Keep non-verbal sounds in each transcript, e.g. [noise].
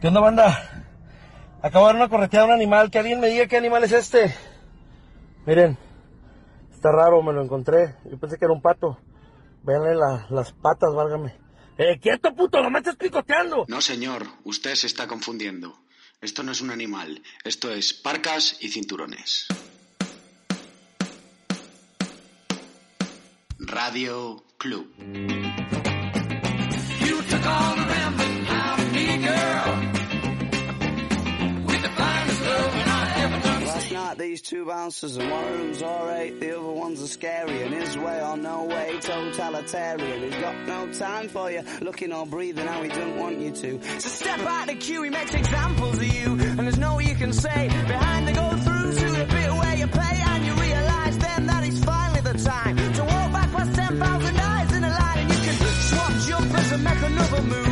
¿Qué onda, banda? Acabo de dar una correteada a un animal. Que alguien me diga qué animal es este. Miren, está raro, me lo encontré. Yo pensé que era un pato. Véanle la- las patas, válgame. ¡Eh, quieto, puto! ¡No me estés picoteando! No, señor, usted se está confundiendo. Esto no es un animal, esto es parcas y cinturones. Radio Club. These two bouncers and one them's alright, the other one's a scary and his way or no way, totalitarian. He's got no time for you, looking or breathing how he don't want you to. So step out the queue, he makes examples of you, and there's no you can say behind the go through to the bit where you pay and you realise then that it's finally the time to walk back past 10,000 eyes in a line and you can swap jumpers and make another move.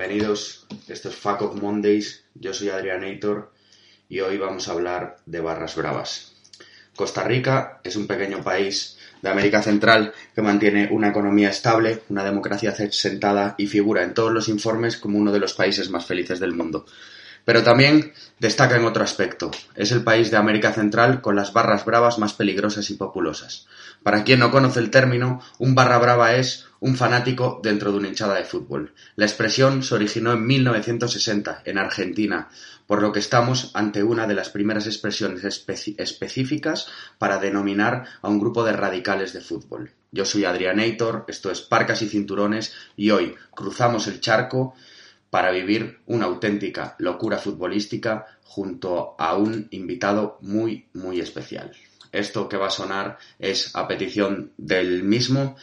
Bienvenidos, esto es Fuck of Mondays, yo soy Adrianator y hoy vamos a hablar de barras bravas. Costa Rica es un pequeño país de América Central que mantiene una economía estable, una democracia sentada y figura en todos los informes como uno de los países más felices del mundo. Pero también destaca en otro aspecto. Es el país de América Central con las barras bravas más peligrosas y populosas. Para quien no conoce el término, un barra brava es un fanático dentro de una hinchada de fútbol. La expresión se originó en 1960 en Argentina, por lo que estamos ante una de las primeras expresiones específicas para denominar a un grupo de radicales de fútbol. Yo soy Adrianator, esto es Parcas y Cinturones y hoy cruzamos el charco para vivir una auténtica locura futbolística junto a un invitado muy, muy especial. Esto que va a sonar es a petición del mismo,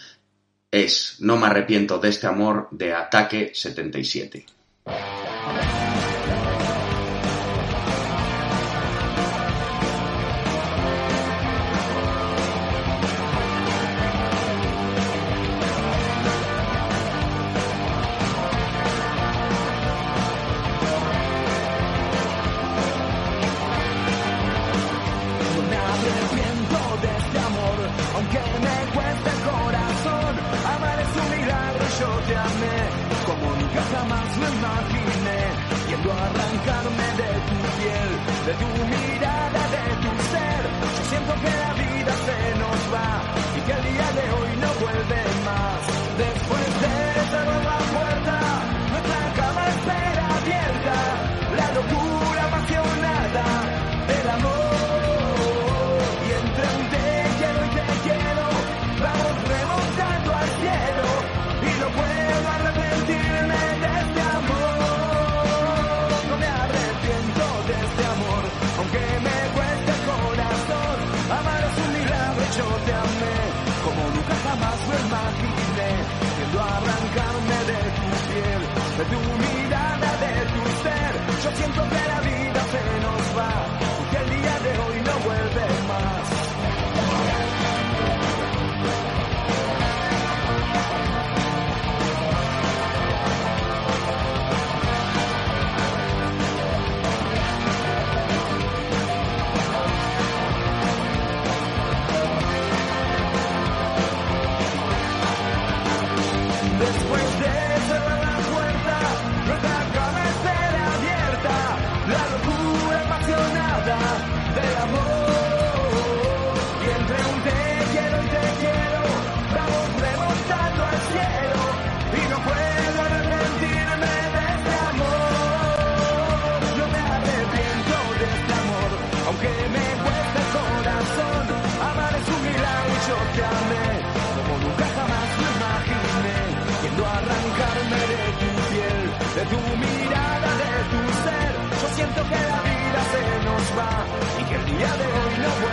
es No me arrepiento de este amor de Ataque 77. No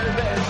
hoy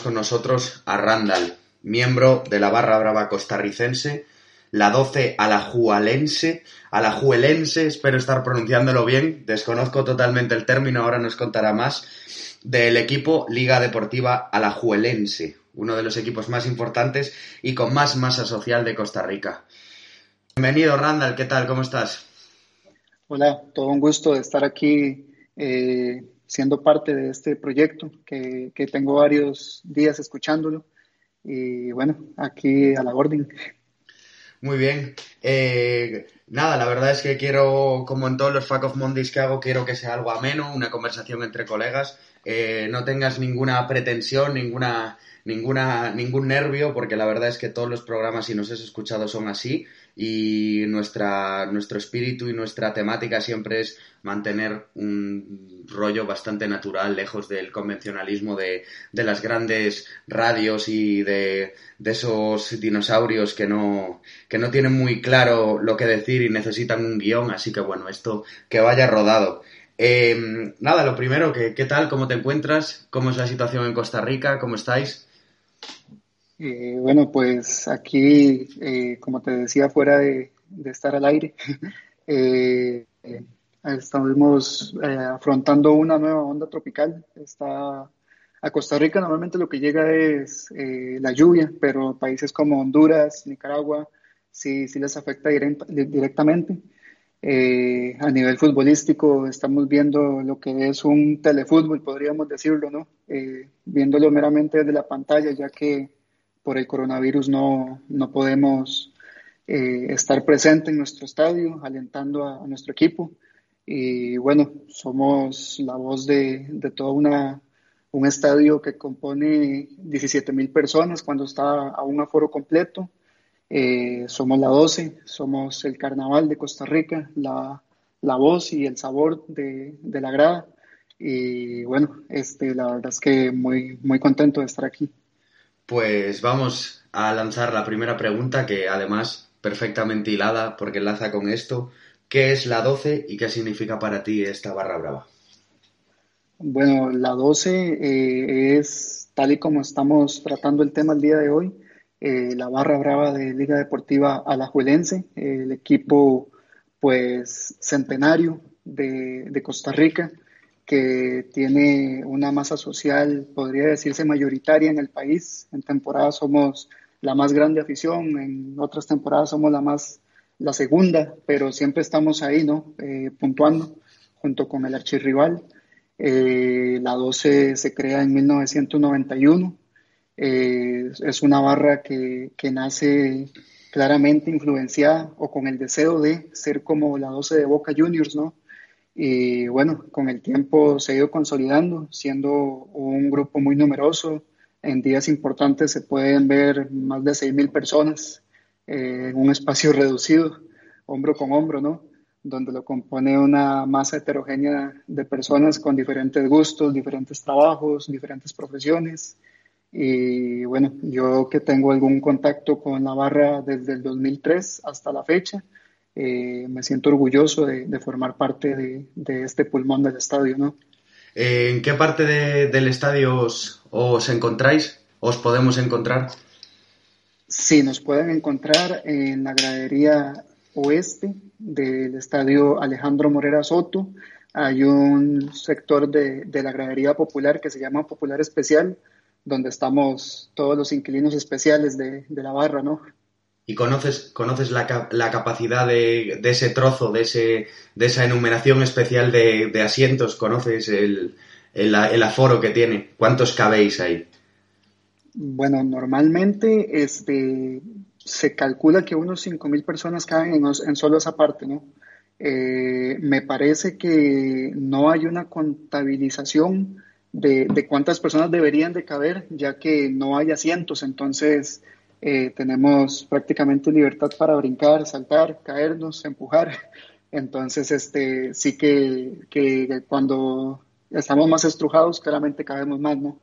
con nosotros a Randall, miembro de la barra brava costarricense, la 12 alajuelense, alajuelense, espero estar pronunciándolo bien, desconozco totalmente el término, ahora nos contará más, del equipo Liga Deportiva Alajuelense, uno de los equipos más importantes y con más masa social de Costa Rica. Bienvenido Randall, ¿qué tal? ¿Cómo estás? Hola, todo un gusto de estar aquí eh, siendo parte de este proyecto, que, que tengo varios días escuchándolo. Y bueno, aquí a la orden. Muy bien. Eh, nada, la verdad es que quiero, como en todos los Fuck of Mondays que hago, quiero que sea algo ameno, una conversación entre colegas. Eh, no tengas ninguna pretensión, ninguna, ninguna, ningún nervio, porque la verdad es que todos los programas, si nos has escuchado, son así. Y nuestra, nuestro espíritu y nuestra temática siempre es mantener un rollo bastante natural, lejos del convencionalismo de, de las grandes radios y de, de esos dinosaurios que no, que no tienen muy claro lo que decir y necesitan un guion. Así que bueno, esto que vaya rodado. Eh, nada, lo primero, que, ¿qué tal? ¿Cómo te encuentras? ¿Cómo es la situación en Costa Rica? ¿Cómo estáis? Eh, bueno, pues aquí, eh, como te decía, fuera de, estar al aire, [laughs] eh, estamos eh, afrontando una nueva onda tropical. Está a Costa Rica normalmente lo que llega es eh, la lluvia, pero países como Honduras, Nicaragua, sí, sí les afecta direct- directamente. Eh, a nivel futbolístico estamos viendo lo que es un telefútbol, podríamos decirlo, ¿no? Viéndolo meramente desde la pantalla, ya que por el coronavirus no, no podemos eh, estar presente en nuestro estadio, alentando a, nuestro equipo. Y bueno, somos la voz de, de una, un estadio que compone 17 mil personas cuando está a un aforo completo. Eh, somos la 12, somos el carnaval de Costa Rica, la, la voz y el sabor de, de la grada. Y bueno, este, la verdad es que muy, muy contento de estar aquí. Pues vamos a lanzar la primera pregunta, que además perfectamente hilada, porque enlaza con esto. ¿Qué es la 12 y qué significa para ti esta barra brava? Bueno, la 12 eh, es, tal y como estamos tratando el tema el día de hoy, eh, la barra brava de Liga Deportiva Alajuelense, el equipo pues centenario de, de Costa Rica, que tiene una masa social, podría decirse, mayoritaria en el país. En temporadas somos la más grande afición, en otras temporadas somos la más, la segunda, pero siempre estamos ahí, ¿no? Eh, puntuando junto con el archirrival. Eh, la 12 se crea en 1991. Eh, es una barra que, que, nace claramente influenciada o con el deseo de ser como la 12 de Boca Juniors, ¿no? Y bueno, con el tiempo se ha ido consolidando, siendo un grupo muy numeroso. En días importantes se pueden ver más de 6.000 personas eh, en un espacio reducido, hombro con hombro, ¿no? donde lo compone una masa heterogénea de personas con diferentes gustos, diferentes trabajos, diferentes profesiones. Y bueno, yo que tengo algún contacto con la barra desde el 2003 hasta la fecha, eh, me siento orgulloso de, de formar parte de, de, este pulmón del estadio, ¿no? ¿En qué parte de, del estadio os, os encontráis? ¿Os podemos encontrar? Sí, nos pueden encontrar en la gradería oeste, del estadio Alejandro Morera Soto. Hay un sector de, de la gradería popular que se llama Popular Especial, donde estamos todos los inquilinos especiales de, de la barra, ¿no? ¿Y conoces, conoces la, la capacidad de, de ese trozo, de, ese, de esa enumeración especial de, de asientos? ¿Conoces el, el, aforo que tiene? ¿Cuántos cabéis ahí? Bueno, normalmente este, se calcula que unos 5.000 personas caen en, en solo esa parte, ¿no? Eh, me parece que no hay una contabilización de, de cuántas personas deberían de caber, ya que no hay asientos, entonces eh, tenemos prácticamente libertad para brincar, saltar, caernos, empujar. [laughs] Entonces, este, sí que, que cuando estamos más estrujados, claramente cabemos más, ¿no?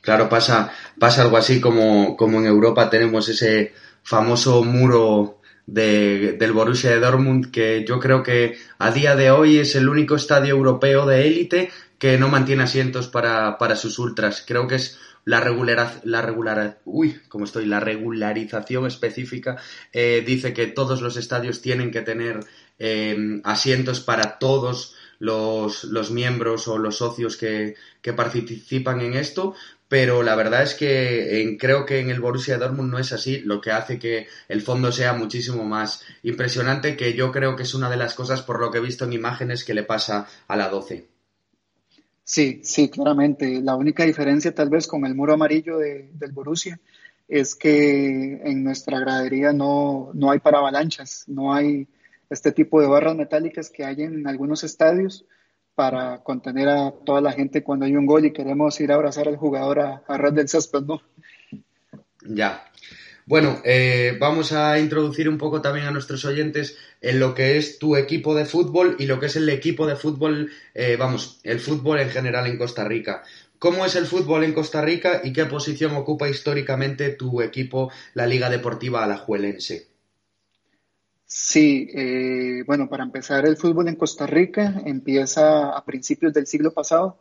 Claro, pasa, pasa algo así como, como en Europa tenemos ese famoso muro de, del Borussia de Dortmund que yo creo que a día de hoy es el único estadio europeo de élite que no mantiene asientos para, para sus ultras. Creo que es la regular, la regular, uy, como estoy, la regularización específica eh, dice que todos los estadios tienen que tener eh, asientos para todos los, los miembros o los socios que, que participan en esto, pero la verdad es que creo que en el Borussia Dortmund no es así, lo que hace que el fondo sea muchísimo más impresionante, que yo creo que es una de las cosas por lo que he visto en imágenes que le pasa a la 12. Sí, sí, claramente. La única diferencia tal vez con el muro amarillo de- del Borussia es que en nuestra gradería no, no hay paravalanchas, no hay este tipo de barras metálicas que hay en algunos estadios para contener a toda la gente cuando hay un gol y queremos ir a abrazar al jugador a, a ras del césped, ¿no? Ya. Bueno, eh, vamos a introducir un poco también a nuestros oyentes en lo que es tu equipo de fútbol y lo que es el equipo de fútbol, eh, vamos, el fútbol en general en Costa Rica. ¿Cómo es el fútbol en Costa Rica y qué posición ocupa históricamente tu equipo, la Liga Deportiva Alajuelense? Sí, eh, bueno, para empezar, el fútbol en Costa Rica empieza a principios del siglo pasado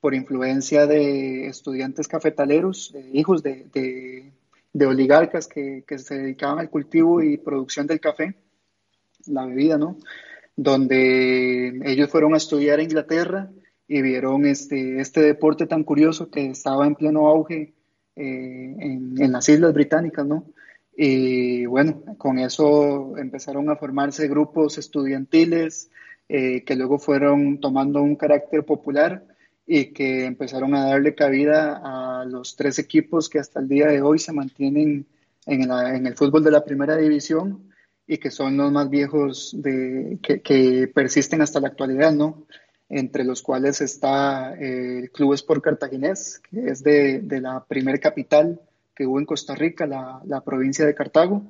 por influencia de estudiantes cafetaleros, hijos de- de oligarcas que, que se dedicaban al cultivo y producción del café, la bebida, ¿no? Donde ellos fueron a estudiar a Inglaterra y vieron este, este deporte tan curioso que estaba en pleno auge eh, en, en las Islas Británicas, ¿no? Y bueno, con eso empezaron a formarse grupos estudiantiles eh, que luego fueron tomando un carácter popular y que empezaron a darle cabida a los tres equipos que hasta el día de hoy se mantienen en, la- en el fútbol de la primera división y que son los más viejos de, que, persisten hasta la actualidad, ¿no? Entre los cuales está eh, el Club Sport Cartaginés, que es de, de la primer capital que hubo en Costa Rica, la, la provincia de Cartago.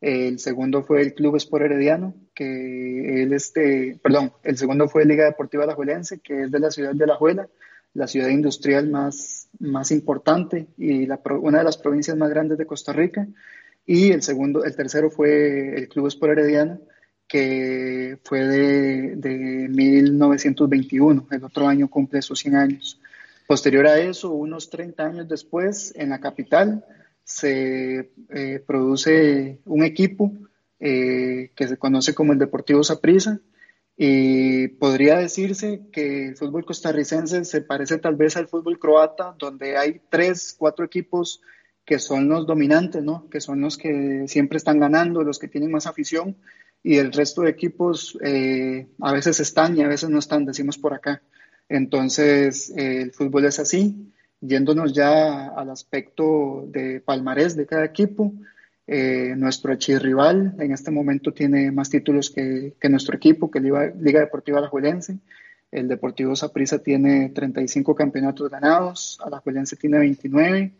El segundo fue el Club Sport Herediano, que él este, perdón, el segundo fue Liga Deportiva Alajuelense, que es de la ciudad de Alajuela, la ciudad industrial más, más importante y una de las provincias más grandes de Costa Rica. Y el segundo, el tercero fue el Club Sport Herediano, que fue de, de 1921. El otro año cumple sus 100 años. Posterior a eso, unos 30 años después, en la capital, se eh, produce un equipo eh, que se conoce como el Deportivo Saprissa y podría decirse que el fútbol costarricense se parece tal vez al fútbol croata, donde hay tres, cuatro equipos que son los dominantes, ¿no? Que son los que siempre están ganando, los que tienen más afición, y el resto de equipos eh, a veces están y a veces no están, decimos por acá. Entonces, el fútbol es así. Yéndonos ya al aspecto de palmarés de cada equipo, eh, nuestro archirrival en este momento tiene más títulos que, que nuestro equipo, que Liga, Liga Deportiva Alajuelense. El Deportivo Saprissa tiene 35 campeonatos ganados, Alajuelense tiene 29.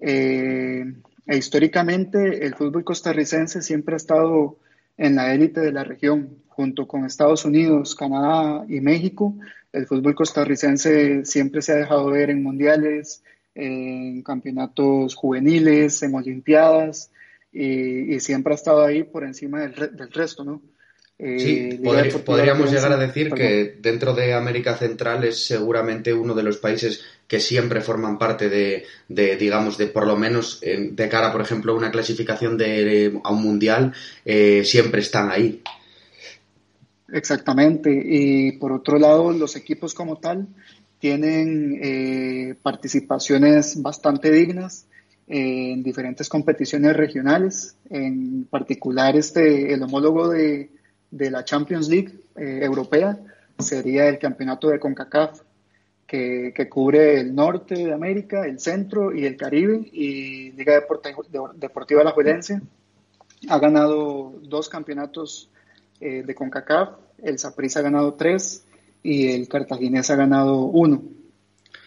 Eh, e históricamente el fútbol costarricense siempre ha estado en la élite de la región, junto con Estados Unidos, Canadá y México. El fútbol costarricense siempre se ha dejado ver en mundiales, en campeonatos juveniles, en olimpiadas, y, y siempre ha estado ahí por encima del, re- del resto, ¿no? Eh, Sí, podríamos llegar a decir perdón. que dentro de América Central es seguramente uno de los países que siempre forman parte de, de, digamos, de por lo menos eh, de cara, por ejemplo, a una clasificación de, a un mundial, eh, siempre están ahí. Exactamente. Y por otro lado, los equipos como tal tienen eh, participaciones bastante dignas en diferentes competiciones regionales, en particular este, el homólogo de, de la Champions League europea sería el campeonato de CONCACAF, que, que, cubre el norte de América, el centro y el Caribe, y Liga Deportiva, Deportiva Alajuelense ha ganado dos campeonatos eh, de CONCACAF, el Saprissa ha ganado tres y el Cartaginés ha ganado uno.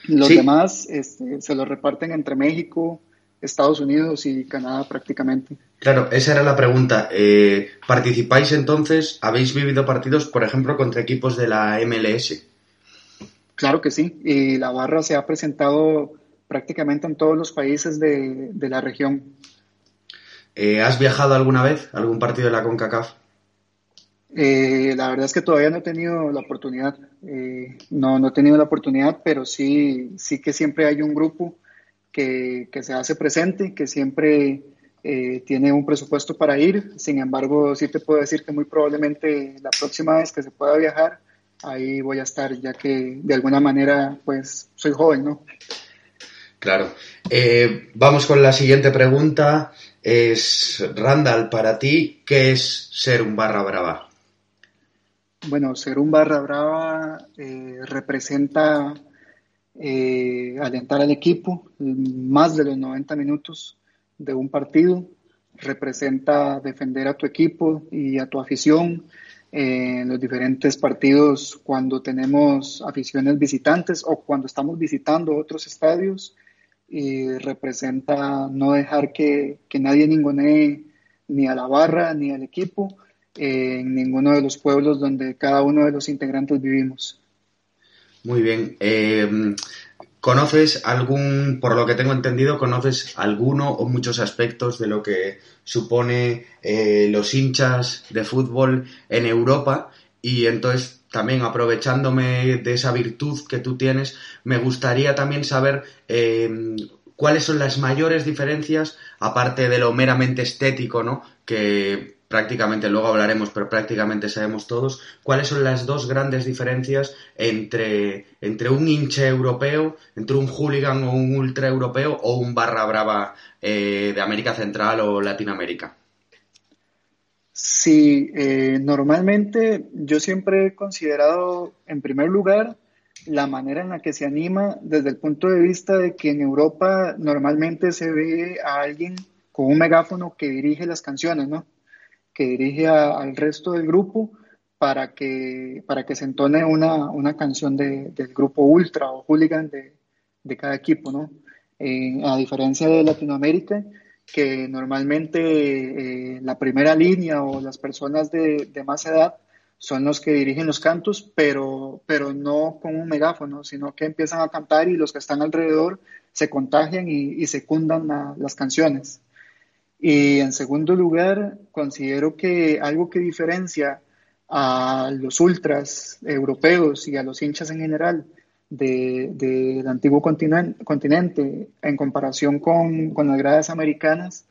Los Sí. demás este, se los reparten entre México, Estados Unidos y Canadá prácticamente. Claro, esa era la pregunta. Eh, ¿Participáis entonces? ¿Habéis vivido partidos, por ejemplo, contra equipos de la MLS? Claro que sí, y la barra se ha presentado prácticamente en todos los países de, de la región. Eh, ¿Has viajado alguna vez a algún partido de la CONCACAF? Eh, la verdad es que todavía no he tenido la oportunidad, eh, no, no he tenido la oportunidad, pero sí, sí que siempre hay un grupo que, que se hace presente, que siempre eh, tiene un presupuesto para ir. Sin embargo, sí te puedo decir que muy probablemente la próxima vez que se pueda viajar, ahí voy a estar, ya que de alguna manera, pues, soy joven, ¿no? Claro. Eh, vamos con la siguiente pregunta. Es, Randall, para ti, ¿qué es ser un barra brava? Bueno, ser un barra brava eh, representa eh, alentar al equipo más de los 90 minutos de un partido, representa defender a tu equipo y a tu afición en los diferentes partidos cuando tenemos aficiones visitantes o cuando estamos visitando otros estadios y representa no dejar que, que nadie ningunee ni a la barra ni al equipo en ninguno de los pueblos donde cada uno de los integrantes vivimos. Muy bien. Eh, ¿Conoces algún, por lo que tengo entendido, conoces alguno o muchos aspectos de lo que supone eh, los hinchas de fútbol en Europa? Y entonces, también aprovechándome de esa virtud que tú tienes, me gustaría también saber eh, cuáles son las mayores diferencias, aparte de lo meramente estético, ¿no? Que prácticamente, luego hablaremos, pero prácticamente sabemos todos, cuáles son las dos grandes diferencias entre, entre un hincha europeo, entre un hooligan o un ultra europeo o un barra brava eh, de América Central o Latinoamérica. Sí, eh, normalmente yo siempre he considerado, en primer lugar, la manera en la que se anima desde el punto de vista de que en Europa normalmente se ve a alguien con un megáfono que dirige las canciones, ¿no? Que dirige a- al resto del grupo para que, para que se entone una, una canción de- del grupo ultra o hooligan de, de cada equipo, ¿no? Eh, a diferencia de Latinoamérica, que normalmente eh, la primera línea o las personas de, más edad son los que dirigen los cantos, pero, pero no con un megáfono, sino que empiezan a cantar y los que están alrededor se contagian y, secundan la- las canciones. Y en segundo lugar, considero que algo que diferencia a los ultras europeos y a los hinchas en general de- del antiguo continen- continente en comparación con, con las gradas americanas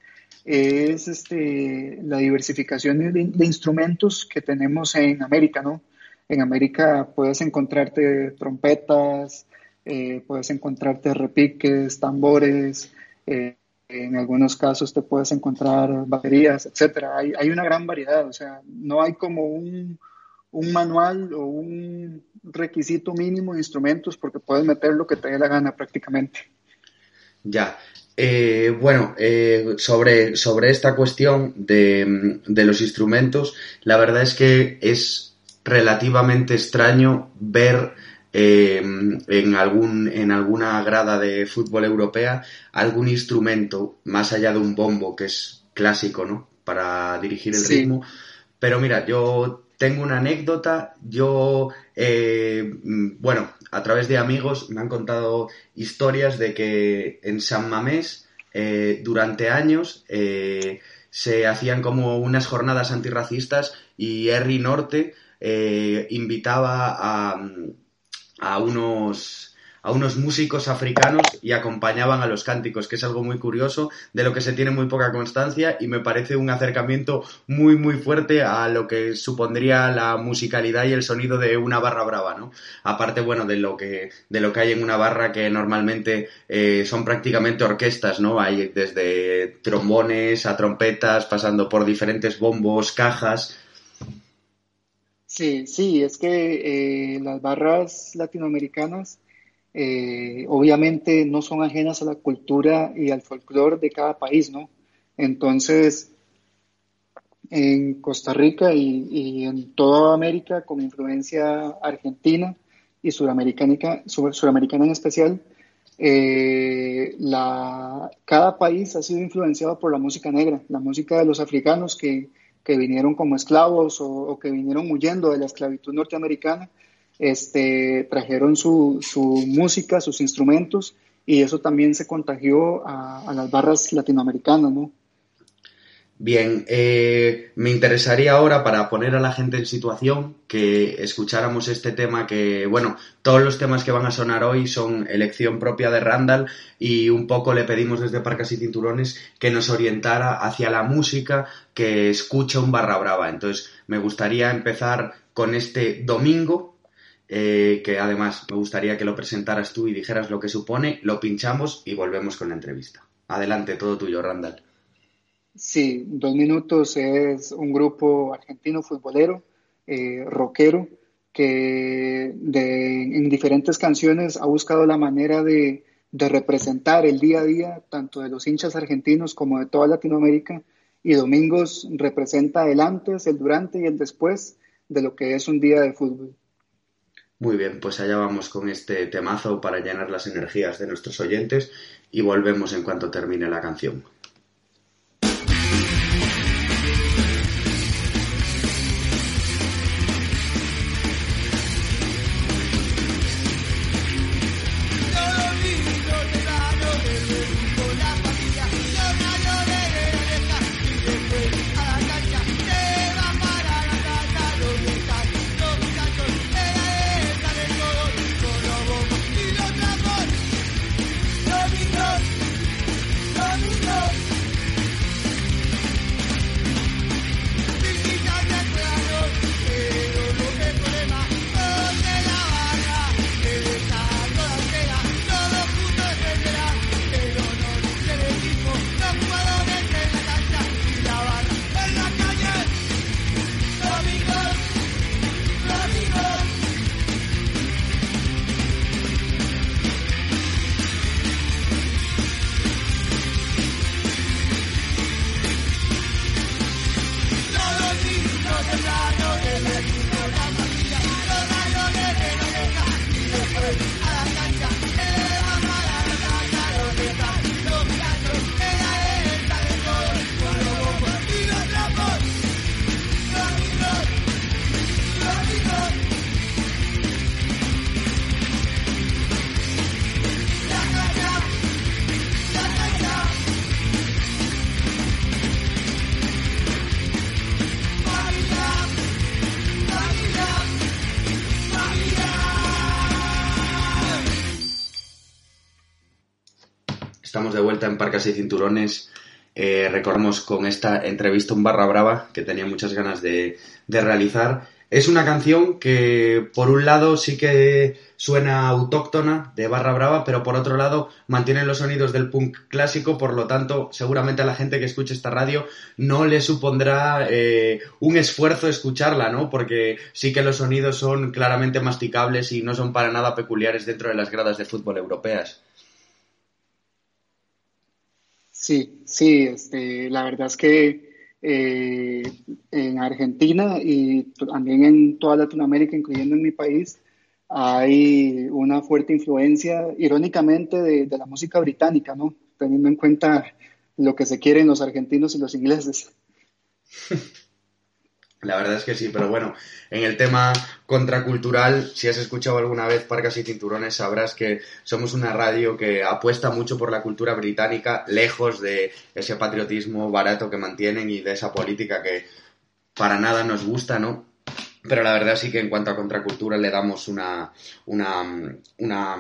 es este, la diversificación de, de instrumentos que tenemos en América, ¿no? En América puedes encontrarte trompetas, eh, puedes encontrarte repiques, tambores, eh, en algunos casos te puedes encontrar baterías, etcétera. Hay, una gran variedad, o sea, no hay como un, un manual o un requisito mínimo de instrumentos porque puedes meter lo que te dé la gana prácticamente. Ya. Eh, bueno, eh, sobre, sobre esta cuestión de, de los instrumentos, la verdad es que es relativamente extraño ver eh, en, algún, en alguna grada de fútbol europea algún instrumento más allá de un bombo que es clásico, ¿no? Para dirigir el Sí. ritmo. Pero mira, yo tengo una anécdota. Yo, eh, mm, bueno, a través de amigos me han contado historias de que en San Mamés, eh, durante años, eh, se hacían como unas jornadas antirracistas y Harry Norte invitaba a, a unos a unos músicos africanos y acompañaban a los cánticos, que es algo muy curioso, de lo que se tiene muy poca constancia y me parece un acercamiento muy, muy fuerte a lo que supondría la musicalidad y el sonido de una barra brava, ¿no? Aparte, bueno, de lo que, de lo que hay en una barra que normalmente eh, son prácticamente orquestas, ¿no? Hay desde trombones a trompetas, pasando por diferentes bombos, cajas. Sí, sí, es que eh, las barras latinoamericanas eh, obviamente no son ajenas a la cultura y al folclore de cada país, ¿no? Entonces, en Costa Rica y, en toda América, con influencia argentina y suramericana, sur- suramericana en especial, eh, cada país ha sido influenciado por la música negra, la música de los africanos que, que vinieron como esclavos o, que vinieron huyendo de la esclavitud norteamericana este, trajeron su, su música, sus instrumentos, y eso también se contagió a, a las barras latinoamericanas, ¿no? Bien, eh, me interesaría ahora para poner a la gente en situación que escucháramos este tema que, bueno, todos los temas que van a sonar hoy son elección propia de Randall y un poco le pedimos desde Parcas y Cinturones que nos orientara hacia la música que escucha un barra brava. Entonces, me gustaría empezar con este domingo, eh, que además me gustaría que lo presentaras tú y dijeras lo que supone, lo pinchamos y volvemos con la entrevista. Adelante, todo tuyo, Randall. Sí, Dos Minutos es un grupo argentino futbolero, eh, rockero, que de- en diferentes canciones ha buscado la manera de, de representar el día a día, tanto de los hinchas argentinos como de toda Latinoamérica, y Domingos representa el antes, el durante y el después de lo que es un día de fútbol. Muy bien, pues allá vamos con este temazo para llenar las energías de nuestros oyentes y volvemos en cuanto termine la canción. Vuelta en Parcas y Cinturones. Eh, recordamos con esta entrevista un barra brava que tenía muchas ganas de, realizar. Es una canción que, por un lado, sí que suena autóctona de Barra Brava, pero por otro lado, mantiene los sonidos del punk clásico, por lo tanto, seguramente a la gente que escuche esta radio no le supondrá eh, un esfuerzo escucharla, ¿no? Porque sí que los sonidos son claramente masticables y no son para nada peculiares dentro de las gradas de fútbol europeas. Sí, sí, este, la verdad es que eh, en Argentina y también en toda Latinoamérica, incluyendo en mi país, hay una fuerte influencia, irónicamente, de, de la música británica, ¿no? Teniendo en cuenta lo que se quieren los argentinos y los ingleses. [laughs] La verdad es que sí, pero bueno, en el tema contracultural, si has escuchado alguna vez Parcas y Cinturones, sabrás que somos una radio que apuesta mucho por la cultura británica, lejos de ese patriotismo barato que mantienen y de esa política que para nada nos gusta, ¿no? Pero la verdad sí que en cuanto a contracultura le damos una, una, una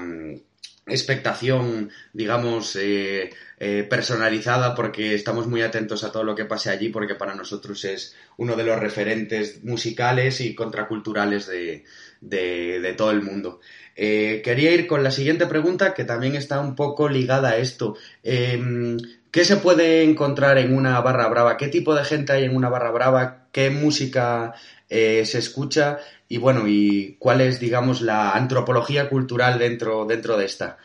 expectación, digamos, eh, eh, personalizada porque estamos muy atentos a todo lo que pase allí porque para nosotros es uno de los referentes musicales y contraculturales de, de- todo el mundo. Eh, quería ir con la siguiente pregunta que también está un poco ligada a esto. Em, ¿Qué se puede encontrar en una barra brava? ¿Qué tipo de gente hay en una barra brava? ¿Qué música eh, se escucha? Y bueno, ¿y cuál es, digamos, la antropología cultural dentro, dentro de esta?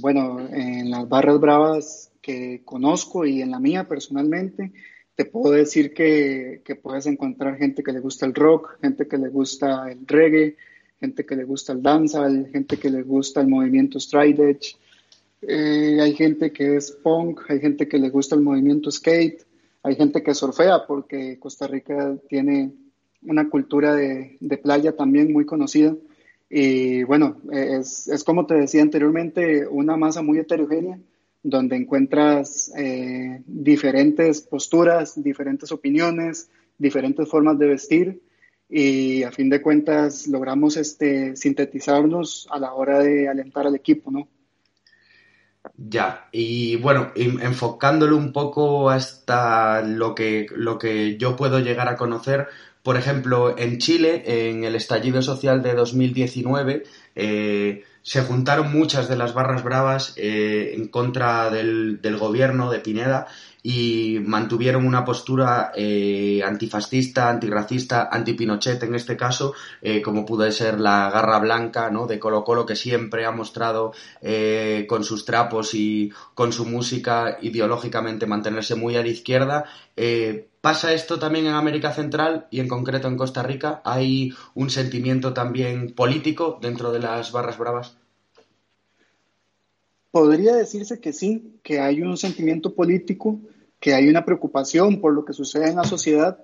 Bueno, en las barras bravas que conozco y en la mía personalmente, te puedo decir que, que puedes encontrar gente que le gusta el rock, gente que le gusta el reggae, gente que le gusta el dancehall, gente que le gusta el movimiento stride edge, eh, hay gente que es punk, hay gente que le gusta el movimiento skate, hay gente que surfea porque Costa Rica tiene una cultura de, playa también muy conocida. Y bueno, es, es como te decía anteriormente, una masa muy heterogénea donde encuentras eh, diferentes posturas, diferentes opiniones, diferentes formas de vestir y a fin de cuentas logramos este, sintetizarnos a la hora de alentar al equipo, ¿no? Ya, y bueno, en- enfocándolo un poco hasta lo que, lo que yo puedo llegar a conocer, por ejemplo, en Chile, en el estallido social de 2019, eh, se juntaron muchas de las barras bravas eh, en contra del, del gobierno de Pineda y mantuvieron una postura eh, antifascista, antirracista, antipinochet en este caso, eh, como puede ser la garra blanca ¿no? de Colo Colo que siempre ha mostrado eh, con sus trapos y con su música ideológicamente mantenerse muy a la izquierda. ¿Pasa esto también en América Central y en concreto en Costa Rica? ¿Hay un sentimiento también político dentro de las barras bravas? Podría decirse que sí, que hay un sentimiento político, que hay una preocupación por lo que sucede en la sociedad,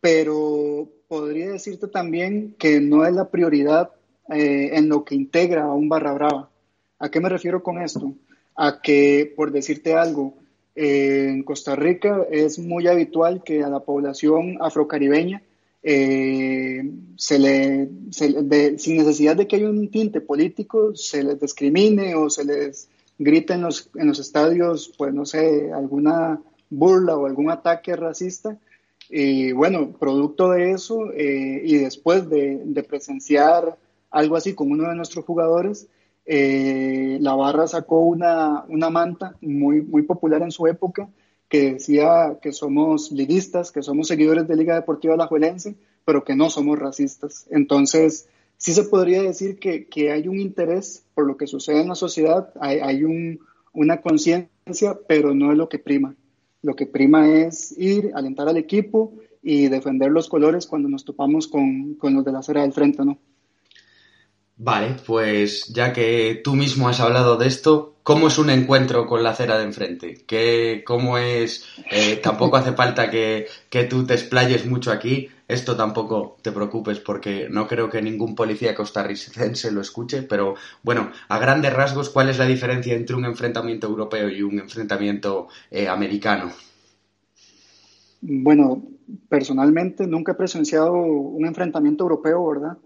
pero podría decirte también que no es la prioridad eh, en lo que integra a un barra brava. ¿A qué me refiero con esto? A que, por decirte algo, en Costa Rica es muy habitual que a la población afrocaribeña eh, se le, se le- de- sin necesidad de que haya un tinte político, se les discrimine o se les grite en los, en los estadios, pues no sé, alguna burla o algún ataque racista. Y bueno, producto de eso, eh, y después de, de presenciar algo así con uno de nuestros jugadores, eh, la barra sacó una, una manta muy, muy popular en su época que decía que somos liguistas, que somos seguidores de Liga Deportiva Alajuelense, pero que no somos racistas. Entonces, sí se podría decir que, que hay un interés por lo que sucede en la sociedad, hay, hay un, una conciencia, pero no es lo que prima. Lo que prima es ir, alentar al equipo y defender los colores cuando nos topamos con, con los de la acera del frente, ¿no? Vale, pues ya que tú mismo has hablado de esto, ¿cómo es un encuentro con la acera de enfrente? ¿Qué, ¿Cómo es? Eh, tampoco hace falta que, que tú te explayes mucho aquí. Esto tampoco te preocupes porque no creo que ningún policía costarricense lo escuche, pero bueno, a grandes rasgos, ¿cuál es la diferencia entre un enfrentamiento europeo y un enfrentamiento eh, americano? Bueno, personalmente nunca he presenciado un enfrentamiento europeo, ¿verdad?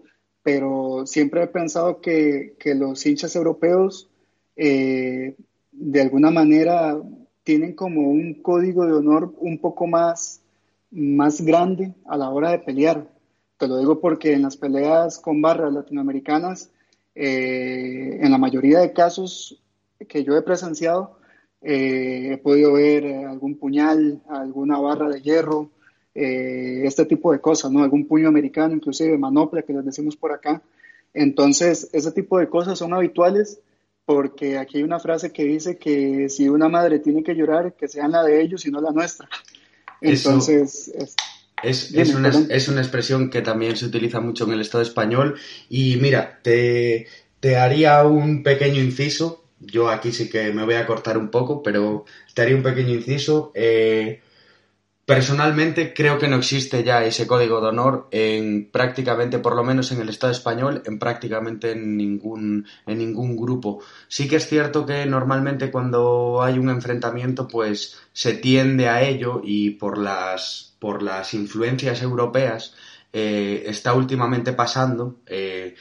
Pero siempre he pensado que, los hinchas europeos eh, de alguna manera tienen como un código de honor un poco más, más grande a la hora de pelear. Te lo digo porque en las peleas con barras latinoamericanas, eh, en la mayoría de casos que yo he presenciado, eh, he podido ver algún puñal, alguna barra de hierro, eh, este tipo de cosas, ¿no? Algún puño americano, inclusive manopla, que les decimos por acá. Entonces, ese tipo de cosas son habituales porque aquí hay una frase que dice que si una madre tiene que llorar, que sea la de ellos y no la nuestra. Entonces, es- Es, Dime, es una, es una expresión que también se utiliza mucho en el Estado español. Y mira, te, te haría un pequeño inciso. Yo aquí sí que me voy a cortar un poco, pero te haría un pequeño inciso. Eh, personalmente creo que no existe ya ese código de honor en prácticamente, por lo menos en el Estado español, en prácticamente en ningún, en ningún grupo. Sí que es cierto que normalmente cuando hay un enfrentamiento, pues se tiende a ello y por las, por las influencias europeas eh, está últimamente pasando. eh,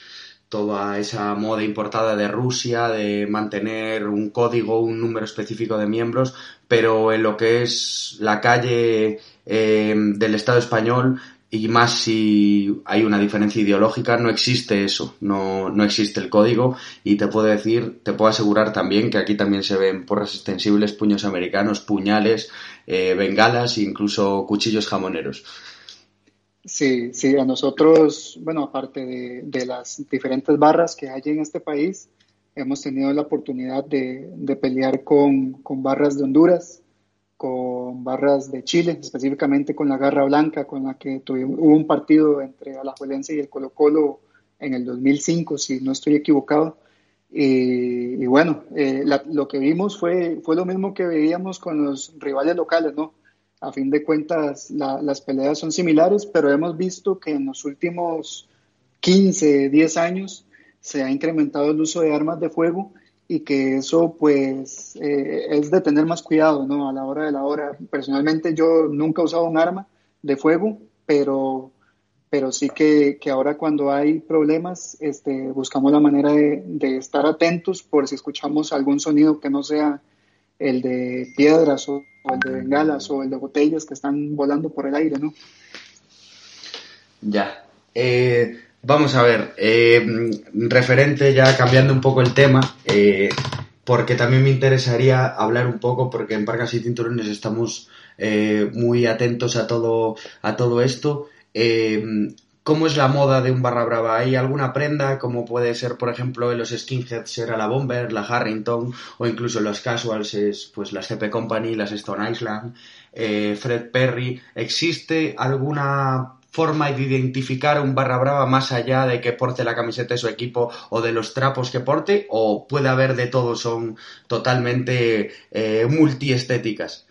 toda esa moda importada de Rusia de mantener un código, un número específico de miembros, pero en lo que es la calle eh, del Estado español y más si hay una diferencia ideológica, no existe eso, no, no existe el código y te puedo decir, te puedo asegurar también que aquí también se ven porras extensibles, puños americanos, puñales, eh, bengalas e incluso cuchillos jamoneros. Sí, sí, a nosotros, bueno, aparte de, de las diferentes barras que hay en este país, hemos tenido la oportunidad de, pelear con, con barras de Honduras, con barras de Chile, específicamente con la Garra Blanca, con la que tuvimos, hubo un partido entre Alajuelense y el Colo Colo en el 2005, si no estoy equivocado. Y, y bueno, eh, la- lo que vimos fue, fue lo mismo que veíamos con los rivales locales, ¿no? A fin de cuentas, la- las peleas son similares, pero hemos visto que en los últimos 15, 10 años se ha incrementado el uso de armas de fuego y que eso pues eh, es de tener más cuidado, ¿no? A la hora de la hora. Personalmente yo nunca he usado un arma de fuego, pero, pero sí que, que ahora cuando hay problemas este, buscamos la manera de estar atentos por si escuchamos algún sonido que no sea el de piedras o, el de bengalas o el de botellas que están volando por el aire, ¿no? Ya. Eh, vamos a ver, eh, referente ya cambiando un poco el tema, eh, porque también me interesaría hablar un poco, porque en Parcas y Cinturones estamos muy atentos a todo, a todo esto. ¿Cómo es la moda de un barra brava? ¿Hay alguna prenda, como puede ser, por ejemplo, en los skinheads era la Bomber, la Harrington, o incluso en los casuals es pues las CP Company, las Stone Island, eh, Fred Perry? ¿Existe alguna forma de identificar un barra brava más allá de que porte la camiseta de su equipo o de los trapos que porte? ¿O puede haber de todo? Son totalmente eh, multiestéticas.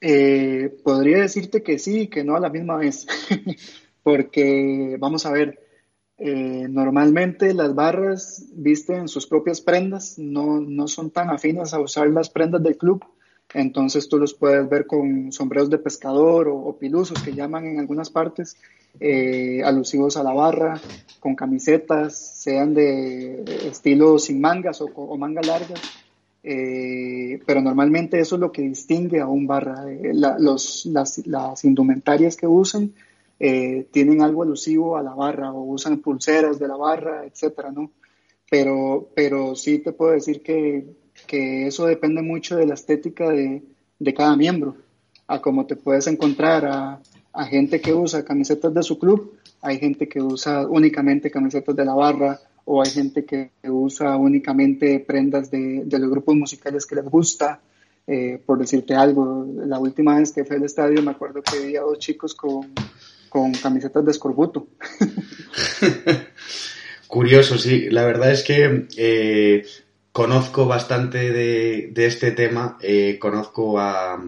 Eh, podría decirte que sí y que no a la misma vez, [laughs] porque vamos a ver, eh, normalmente las barras visten sus propias prendas, no, no son tan afines a usar las prendas del club, entonces tú los puedes ver con sombreros de pescador o, o que llaman en algunas partes, eh, alusivos a la barra, con camisetas, sean de estilo sin mangas o, o mangas largas. Eh, pero normalmente eso es lo que distingue a un barra. Eh, la- los, las, las indumentarias que usan eh, tienen algo alusivo a la barra o usan pulseras de la barra, etcétera, ¿no? Pero, pero sí te puedo decir que, que eso depende mucho de la estética de, de cada miembro. A como te puedes encontrar a gente que usa camisetas de su club, hay gente que usa únicamente camisetas de la barra, o hay gente que usa únicamente prendas de, de los grupos musicales que les gusta. Eh, por decirte algo, la última vez que fui al estadio me acuerdo que vi a dos chicos con, con camisetas de escorbuto. [laughs] Curioso, sí. La verdad es que eh, conozco bastante de, de este tema. eh, conozco a,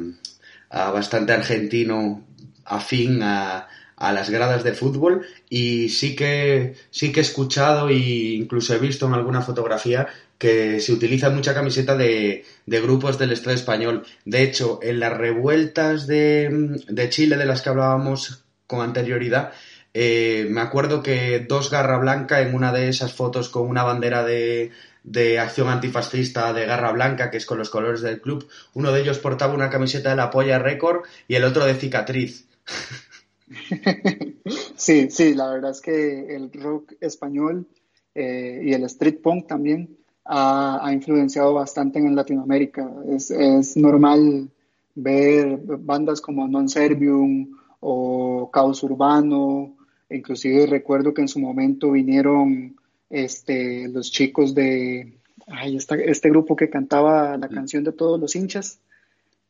a bastante argentino afín a, a las gradas de fútbol y sí que sí que he escuchado e incluso he visto en alguna fotografía que se utiliza mucha camiseta de, de grupos del Estado español. De hecho, en las revueltas de, de Chile de las que hablábamos con anterioridad, eh, me acuerdo que dos Garra Blanca en una de esas fotos con una bandera de, de acción antifascista de Garra Blanca, que es con los colores del club, uno de ellos portaba una camiseta de la Polla Record y el otro de Cicatriz. [laughs] [laughs] Sí, sí, la verdad es que el rock español eh, y el street punk también ha, ha influenciado bastante en Latinoamérica. Es, es normal ver bandas como Non Servium o Caos Urbano, inclusive recuerdo que en su momento vinieron este, los chicos de ay, esta- este grupo que cantaba la canción de todos los hinchas,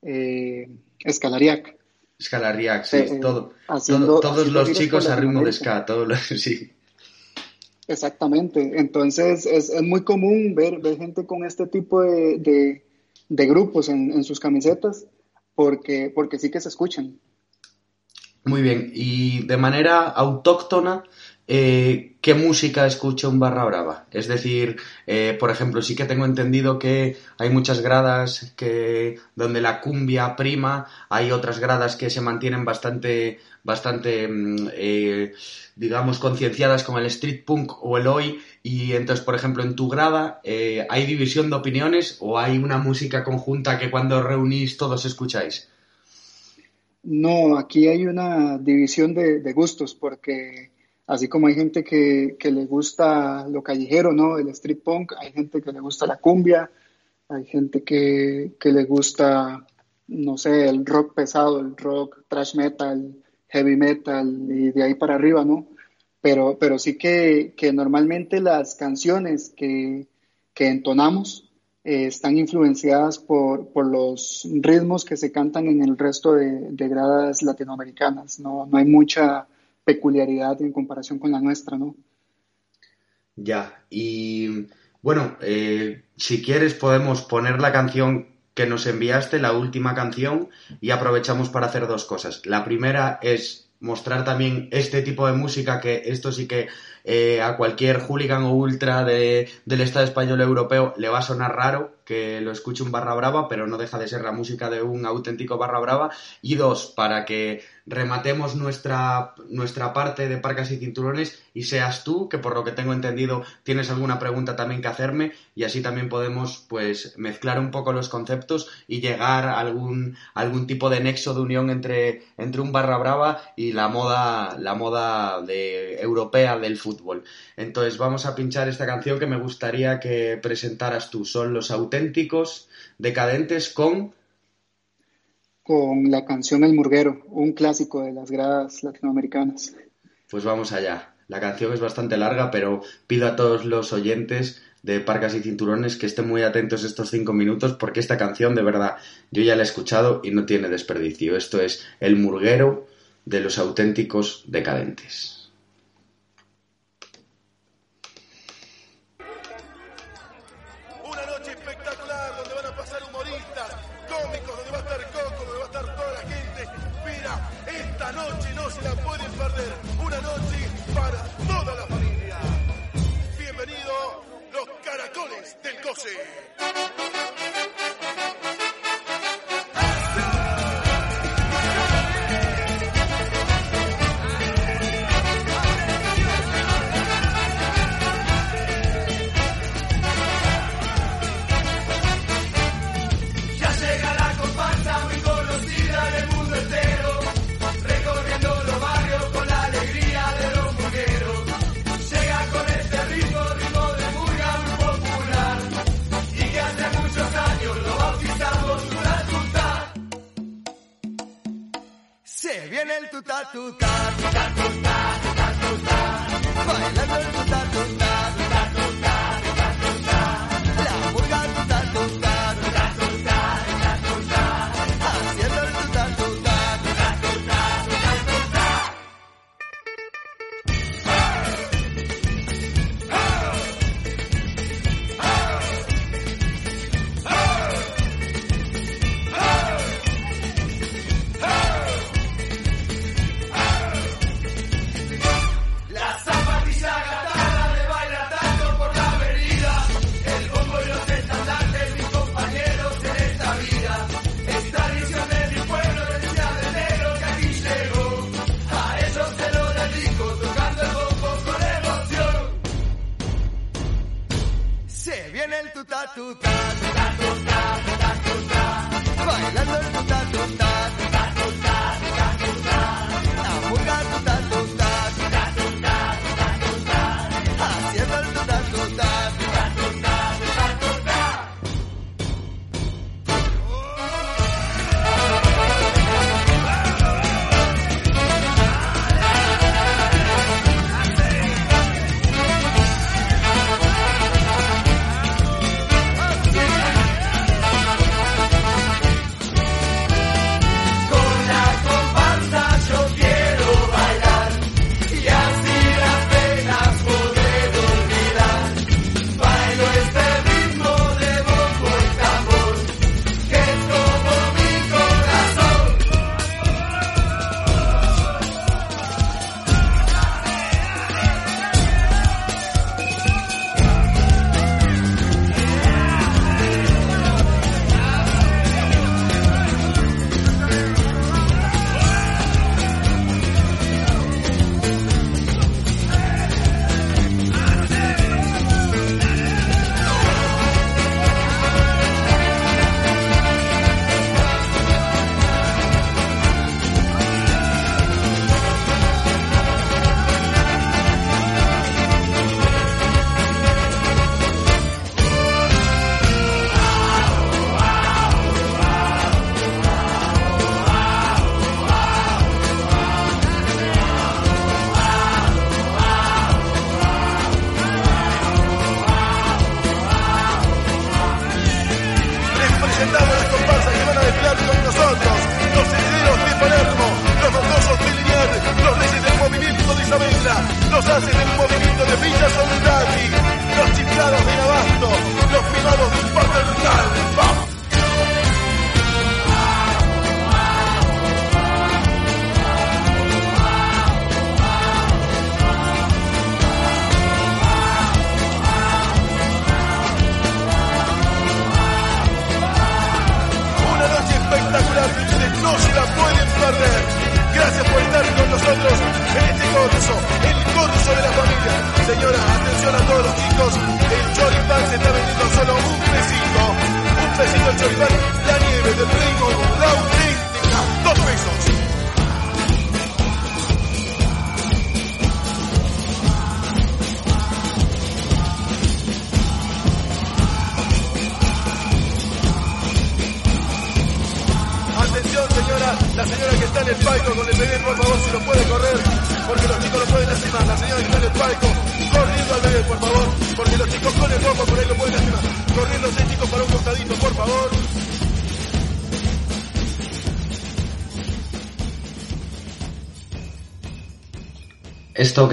eh, Escalariac. Escalarriac, sí, Eh, todo, haciendo- todo- todos haciendo los chicos a ritmo de ska, todos los, [laughs] sí. Exactamente. Entonces es, es muy común ver, ver gente con este tipo de, de- de grupos en, en sus camisetas porque, porque sí que se escuchan. Muy bien, y de manera autóctona, eh, qué música escucha un barra brava. Es decir, eh, por ejemplo, sí que tengo entendido que hay muchas gradas que donde la cumbia prima, hay otras gradas que se mantienen bastante, bastante, mm, eh, digamos, concienciadas con el street punk o el hoy. Y entonces, por ejemplo, en tu grada, eh, ¿hay división de opiniones o hay una música conjunta que cuando reunís todos escucháis? No, aquí hay una división de gustos porque así como hay gente que, que le gusta lo callejero, ¿no? El street punk, hay gente que le gusta la cumbia, hay gente que, que le gusta, no sé, el rock pesado, el rock trash metal, heavy metal y de ahí para arriba, ¿no? Pero, pero sí que, que normalmente las canciones que, que entonamos eh, están influenciadas por, por los ritmos que se cantan en el resto de, de gradas latinoamericanas, ¿no? No hay mucha peculiaridad en comparación con la nuestra, ¿no? Ya, y bueno, eh, si quieres podemos poner la canción que nos enviaste, la última canción, y aprovechamos para hacer dos cosas. La primera es mostrar también este tipo de música, que esto sí que eh, a cualquier hooligan o ultra de, del Estado español europeo le va a sonar raro que lo escuche un barra brava, pero no deja de ser la música de un auténtico barra brava. Y dos, para que rematemos nuestra, nuestra parte de parcas y cinturones y seas tú, que por lo que tengo entendido tienes alguna pregunta también que hacerme y así también podemos pues mezclar un poco los conceptos y llegar a algún, algún tipo de nexo de unión entre, entre un barra brava y la moda, la moda de, europea del fútbol. Entonces vamos a pinchar esta canción que me gustaría que presentaras tú. Son los auténticos decadentes con Con la canción El Murguero, un clásico de las gradas latinoamericanas. Pues vamos allá. La canción es bastante larga, pero pido a todos los oyentes de Parcas y Cinturones que estén muy atentos estos cinco minutos porque esta canción, de verdad, yo ya la he escuchado y no tiene desperdicio. Esto es El Murguero de los auténticos decadentes.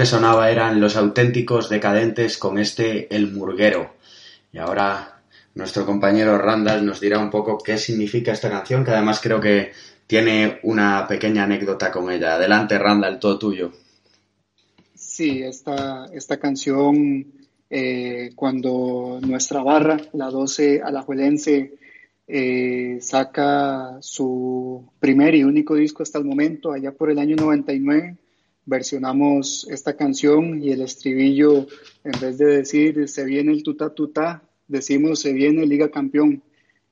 Sonaba eran los auténticos decadentes con este El Murguero. Y ahora nuestro compañero Randall nos dirá un poco qué significa esta canción, que además creo que tiene una pequeña anécdota con ella. Adelante, Randall, todo tuyo. Sí, esta, esta canción, eh, cuando nuestra barra, la 12 alajuelense, eh, saca su primer y único disco hasta el momento, allá por el año 99, versionamos esta canción y el estribillo, en vez de decir se viene el tuta tuta, decimos se viene Liga Campeón.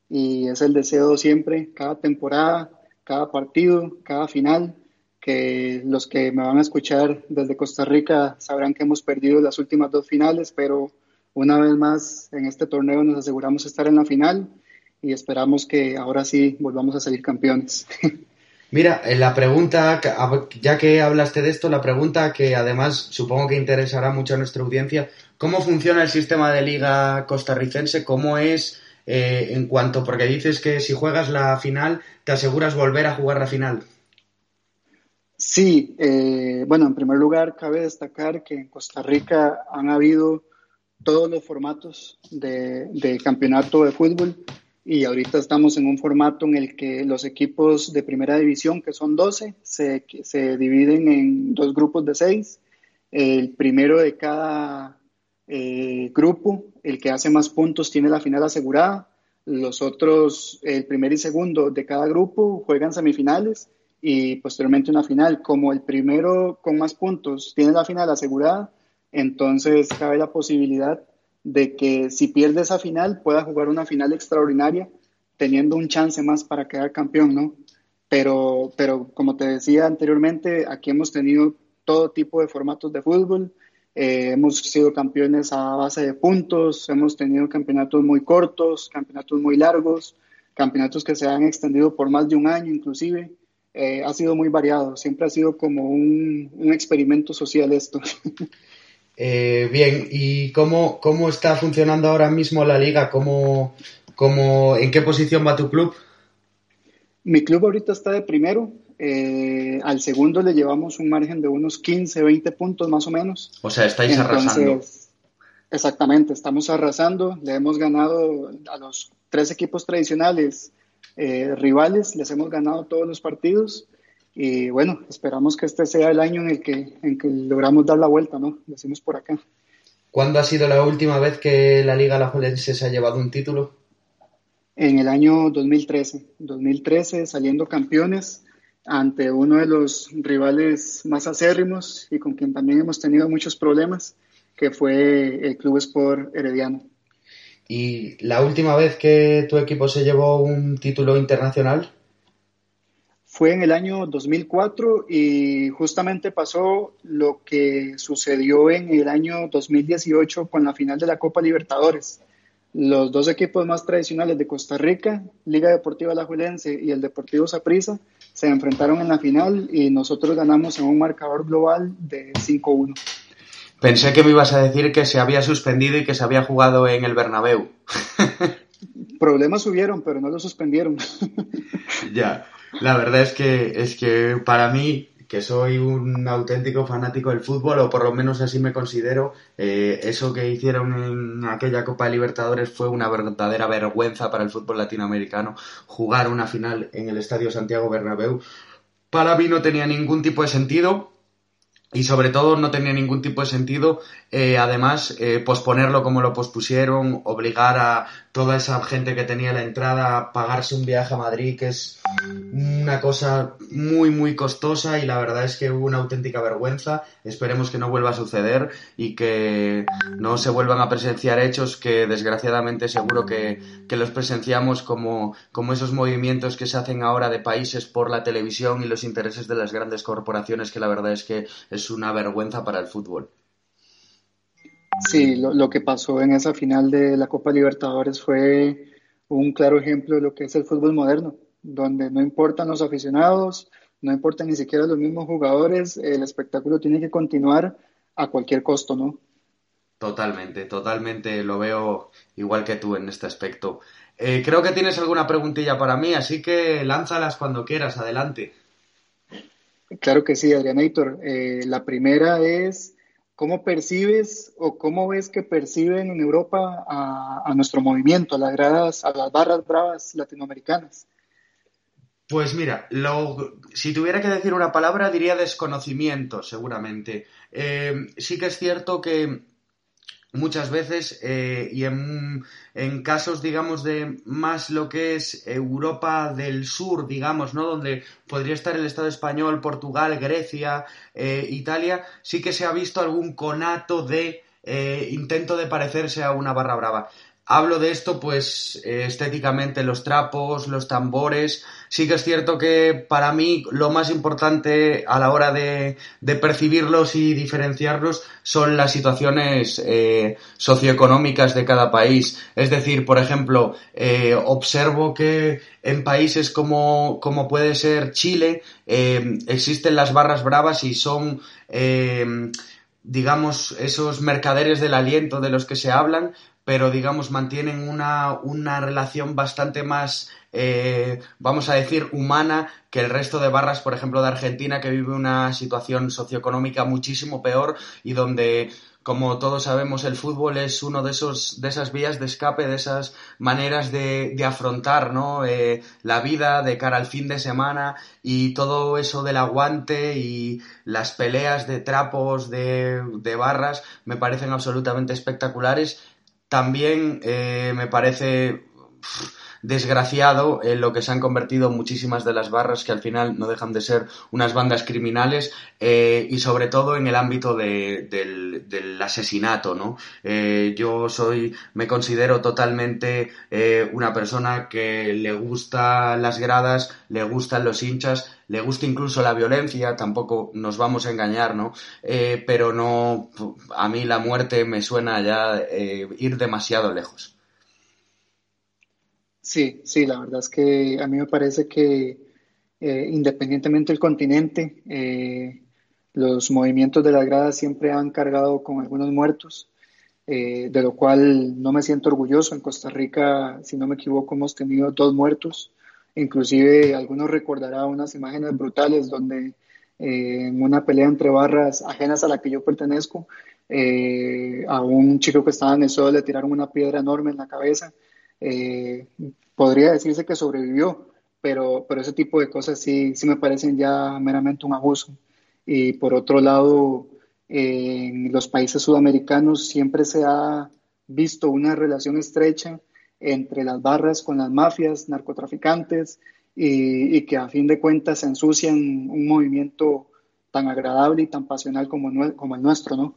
Y es el deseo siempre, cada temporada, cada partido, cada final, que los que me van a escuchar desde Costa Rica sabrán que hemos perdido las últimas dos finales, pero una vez más en este torneo nos aseguramos estar en la final y esperamos que ahora sí volvamos a salir campeones. [laughs] Mira, eh, la pregunta, ya que hablaste de esto, la pregunta que además supongo que interesará mucho a nuestra audiencia, ¿cómo funciona el sistema de liga costarricense? ¿Cómo es eh, en cuanto, porque dices que si juegas la final, te aseguras volver a jugar la final? Sí, eh, bueno, en primer lugar, cabe destacar que en Costa Rica han habido todos los formatos de, de campeonato de fútbol y ahorita estamos en un formato en el que los equipos de primera división, que son 12, se, se dividen en dos grupos de seis. El primero de cada eh, grupo, el que hace más puntos, tiene la final asegurada. Los otros, el primer y segundo de cada grupo, juegan semifinales y posteriormente una final. Como el primero con más puntos tiene la final asegurada, entonces cabe la posibilidad de que si pierde esa final pueda jugar una final extraordinaria teniendo un chance más para quedar campeón, ¿no? Pero, pero como te decía anteriormente, aquí hemos tenido todo tipo de formatos de fútbol, eh, hemos sido campeones a base de puntos, hemos tenido campeonatos muy cortos, campeonatos muy largos, campeonatos que se han extendido por más de un año inclusive. Eh, ha sido muy variado, siempre ha sido como un, un experimento social esto. [laughs] Eh, bien, ¿y cómo, cómo está funcionando ahora mismo la liga? ¿Cómo, cómo, ¿En qué posición va tu club? Mi club ahorita está de primero. Eh, al segundo le llevamos un margen de unos 15, 20 puntos más o menos. O sea, estáis Entonces, arrasando. Exactamente, estamos arrasando. Le hemos ganado a los tres equipos tradicionales eh, rivales, les hemos ganado todos los partidos. Y bueno, esperamos que este sea el año en el que, en que logramos dar la vuelta, ¿no? Decimos por acá. ¿Cuándo ha sido la última vez que la Liga Alajuelense se ha llevado un título? En el año 2013, 2013 saliendo campeones ante uno de los rivales más acérrimos y con quien también hemos tenido muchos problemas, que fue el Club Sport Herediano. ¿Y la última vez que tu equipo se llevó un título internacional? Fue en el año 2004 y justamente pasó lo que sucedió en el año 2018 con la final de la Copa Libertadores. Los dos equipos más tradicionales de Costa Rica, Liga Deportiva Alajuelense y el Deportivo Saprissa, se enfrentaron en la final y nosotros ganamos en un marcador global de 5-1. Pensé que me ibas a decir que se había suspendido y que se había jugado en el Bernabéu. [laughs] Problemas hubieron, pero no lo suspendieron. Ya, la verdad es que, es que para mí, que soy un auténtico fanático del fútbol, o por lo menos así me considero, eh, eso que hicieron en aquella Copa de Libertadores fue una verdadera vergüenza para el fútbol latinoamericano. Jugar una final en el Estadio Santiago Bernabéu, para mí no tenía ningún tipo de sentido. Y sobre todo no tenía ningún tipo de sentido, eh, además, eh, posponerlo como lo pospusieron, obligar a toda esa gente que tenía la entrada pagarse un viaje a Madrid, que es una cosa muy, muy costosa y la verdad es que hubo una auténtica vergüenza. Esperemos que no vuelva a suceder y que no se vuelvan a presenciar hechos que desgraciadamente seguro que, que los presenciamos como, como esos movimientos que se hacen ahora de países por la televisión y los intereses de las grandes corporaciones que la verdad es que es una vergüenza para el fútbol. Sí, lo, lo, que pasó en esa final de la Copa Libertadores fue un claro ejemplo de lo que es el fútbol moderno, donde no importan los aficionados, no importan ni siquiera los mismos jugadores, el espectáculo tiene que continuar a cualquier costo, ¿no? Totalmente, totalmente lo veo igual que tú en este aspecto. Eh, creo que tienes alguna preguntilla para mí, así que lánzalas cuando quieras, adelante. Claro que sí, Adrianator. Eh, la primera es ¿Cómo percibes o cómo ves que perciben en Europa a, nuestro movimiento, a las gradas, a las barras bravas latinoamericanas? Pues mira, si tuviera que decir una palabra diría desconocimiento, seguramente. Eh, sí que es cierto que muchas veces eh, y en, en, casos, digamos, de más lo que es Europa del Sur, digamos, ¿no? Donde podría estar el Estado español, Portugal, Grecia, eh, Italia, sí que se ha visto algún conato de eh, intento de parecerse a una barra brava. Hablo de esto, pues, estéticamente, los trapos, los tambores. Sí que es cierto que para mí lo más importante a la hora de, de percibirlos y diferenciarlos son las situaciones eh, socioeconómicas de cada país. Es decir, por ejemplo, eh, observo que en países como, como puede ser Chile eh, existen las barras bravas y son digamos, esos mercaderes del aliento de los que se hablan, pero digamos mantienen una, una relación bastante más, eh, vamos a decir, humana que el resto de barras, por ejemplo, de Argentina, que vive una situación socioeconómica muchísimo peor y donde como todos sabemos, el fútbol es uno de esos, de esas vías de escape, de esas maneras de, de afrontar, ¿no? Eh, la vida de cara al fin de semana y todo eso del aguante y las peleas de trapos, de, de barras, me parecen absolutamente espectaculares también eh, me parece desgraciado en lo que se han convertido muchísimas de las barras que al final no dejan de ser unas bandas criminales eh, y sobre todo en el ámbito de, del, asesinato, ¿no? Eh, yo soy, me considero totalmente eh, una persona que le gusta las gradas, le gustan los hinchas, le gusta incluso la violencia, tampoco nos vamos a engañar, ¿no? Eh, pero no, a mí la muerte me suena ya eh, ir demasiado lejos. Sí, sí, la verdad es que a mí me parece que eh, independientemente del continente, los movimientos de las gradas siempre han cargado con algunos muertos, de lo cual no me siento orgulloso. En Costa Rica, si no me equivoco, hemos tenido dos muertos. Inclusive algunos recordarán unas imágenes brutales donde eh, en una pelea entre barras ajenas a la que yo pertenezco, eh, a un chico que estaba en el suelo le tiraron una piedra enorme en la cabeza. Eh, podría decirse que sobrevivió, pero, pero ese tipo de cosas sí, sí me parecen ya meramente un abuso. Y por otro lado, en los países sudamericanos siempre se ha visto una relación estrecha entre las barras con las mafias, narcotraficantes, y, que a fin de cuentas ensucian un movimiento tan agradable y tan pasional como, como el nuestro, ¿no?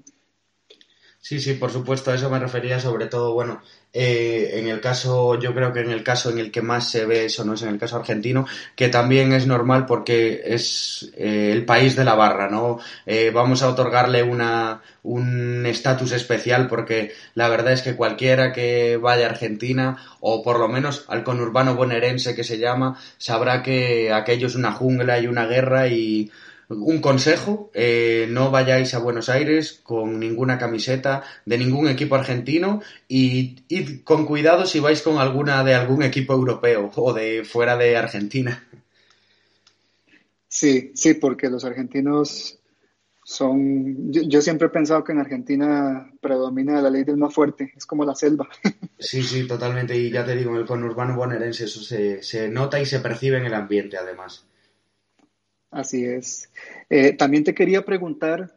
Sí, sí, por supuesto, a eso me refería sobre todo, bueno, eh, en el caso, yo creo que en el caso en el que más se ve eso, no es en el caso argentino, que también es normal porque es eh, el país de la barra, ¿no? Eh, vamos a otorgarle una, un estatus especial porque la verdad es que cualquiera que vaya a Argentina, o por lo menos al conurbano bonaerense que se llama, sabrá que aquello es una jungla y una guerra y un consejo, eh, no vayáis a Buenos Aires con ninguna camiseta de ningún equipo argentino y id con cuidado si vais con alguna de algún equipo europeo o de fuera de Argentina. Sí, sí, porque los argentinos son, yo, yo siempre he pensado que en Argentina predomina la ley del más fuerte, es como la selva. [laughs] Sí, sí, totalmente. Y ya te digo, en el conurbano bonaerense eso se, se nota y se percibe en el ambiente, además. Así es. Eh, también te quería preguntar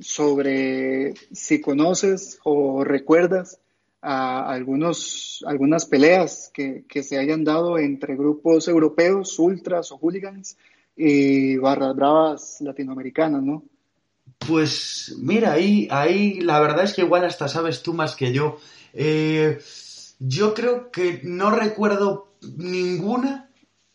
sobre si conoces o recuerdas algunos, algunas peleas que, que se hayan dado entre grupos europeos, ultras o hooligans y barras bravas latinoamericanas, ¿no? Pues mira, ahí, ahí la verdad es que igual hasta sabes tú más que yo. Eh, yo creo que no recuerdo ninguna,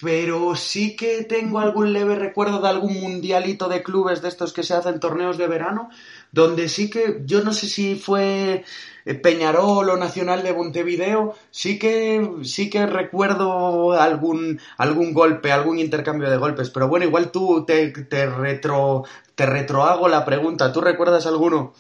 pero sí que tengo algún leve recuerdo de algún mundialito de clubes de estos que se hacen torneos de verano, donde sí que, yo no sé si fue eh, Peñarol o Nacional de Montevideo, sí que, sí que recuerdo algún, algún golpe, algún intercambio de golpes, pero bueno, igual tú te, te retro, te retrohago la pregunta, ¿tú recuerdas alguno?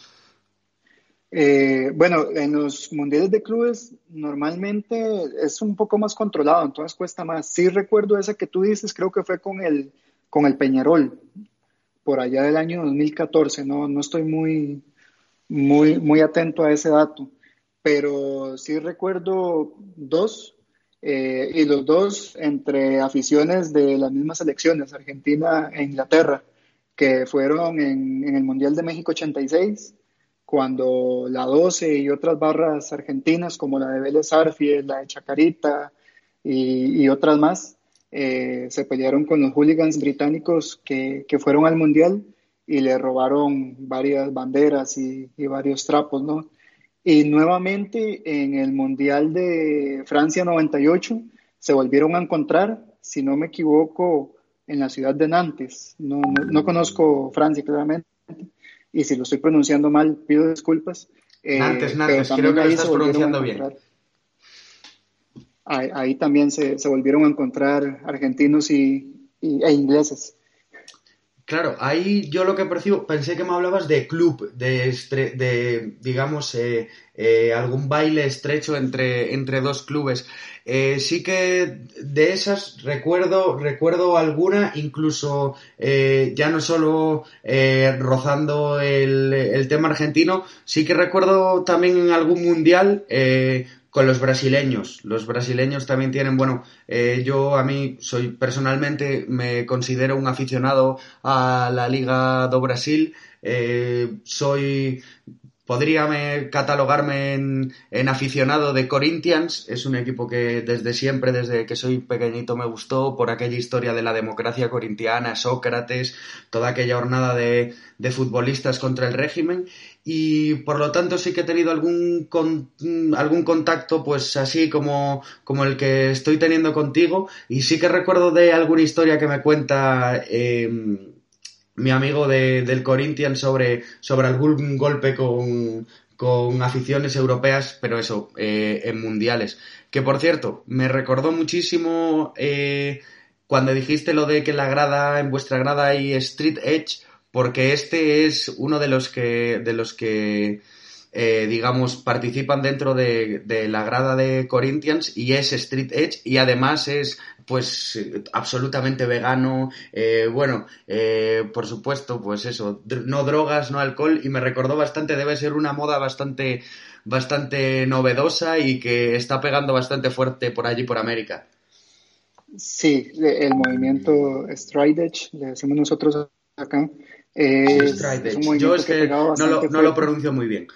Eh, bueno, en los mundiales de clubes normalmente es un poco más controlado, entonces cuesta más. Sí recuerdo esa que tú dices, creo que fue con el, con el Peñarol, por allá del año 2014, no, no estoy muy, muy, muy atento a ese dato, pero sí recuerdo dos, eh, y los dos entre aficiones de las mismas selecciones, Argentina e Inglaterra, que fueron en, en el Mundial de México 86 cuando la 12 y otras barras argentinas como la de Vélez Arfiel, la de Chacarita y, otras más eh, se pelearon con los hooligans británicos que, que, fueron al mundial y le robaron varias banderas y, y, varios trapos, ¿no? Y nuevamente en el mundial de Francia 98 se volvieron a encontrar, si no me equivoco, en la ciudad de Nantes. No, no conozco Francia claramente y si lo estoy pronunciando mal, pido disculpas. Eh, Nantes, Nantes, creo que lo estás pronunciando bien. Ahí, ahí, también se, se, volvieron a encontrar argentinos y, y, e ingleses. Claro, ahí yo lo que percibo, pensé que me hablabas de club, de, digamos, eh, eh, algún baile estrecho entre, entre dos clubes. Eh, sí que de esas recuerdo, recuerdo alguna, incluso ya no solo rozando el, el, tema argentino, sí que recuerdo también en algún mundial con los brasileños. Los brasileños también tienen, bueno, eh, yo a mí soy personalmente me considero un aficionado a la Liga do Brasil. Eh, soy podría catalogarme en, aficionado de Corinthians. Es un equipo que desde siempre, desde que soy pequeñito, me gustó por aquella historia de la democracia corintiana, Sócrates, toda aquella jornada de, de futbolistas contra el régimen. Y por lo tanto sí que he tenido algún, con, algún contacto, pues así como, como el que estoy teniendo contigo. Y sí que recuerdo de alguna historia que me cuenta. Eh, mi amigo de, del Corinthians sobre, sobre algún golpe con, con aficiones europeas, pero eso, eh, en mundiales. Que por cierto, me recordó muchísimo eh, cuando dijiste lo de que en la grada, en vuestra grada hay Street Edge, porque este es uno de los que, de los que eh, digamos, participan dentro de, de, la grada de Corinthians y es Street Edge y además es pues absolutamente vegano, eh, bueno, eh, por supuesto, pues eso, no drogas, no alcohol y me recordó bastante, debe ser una moda bastante, bastante novedosa y que está pegando bastante fuerte por allí, por América. Sí, el movimiento Stride Edge, le decimos nosotros acá, es, sí, es un Yo es que, que no, lo, no lo, pronuncio muy bien.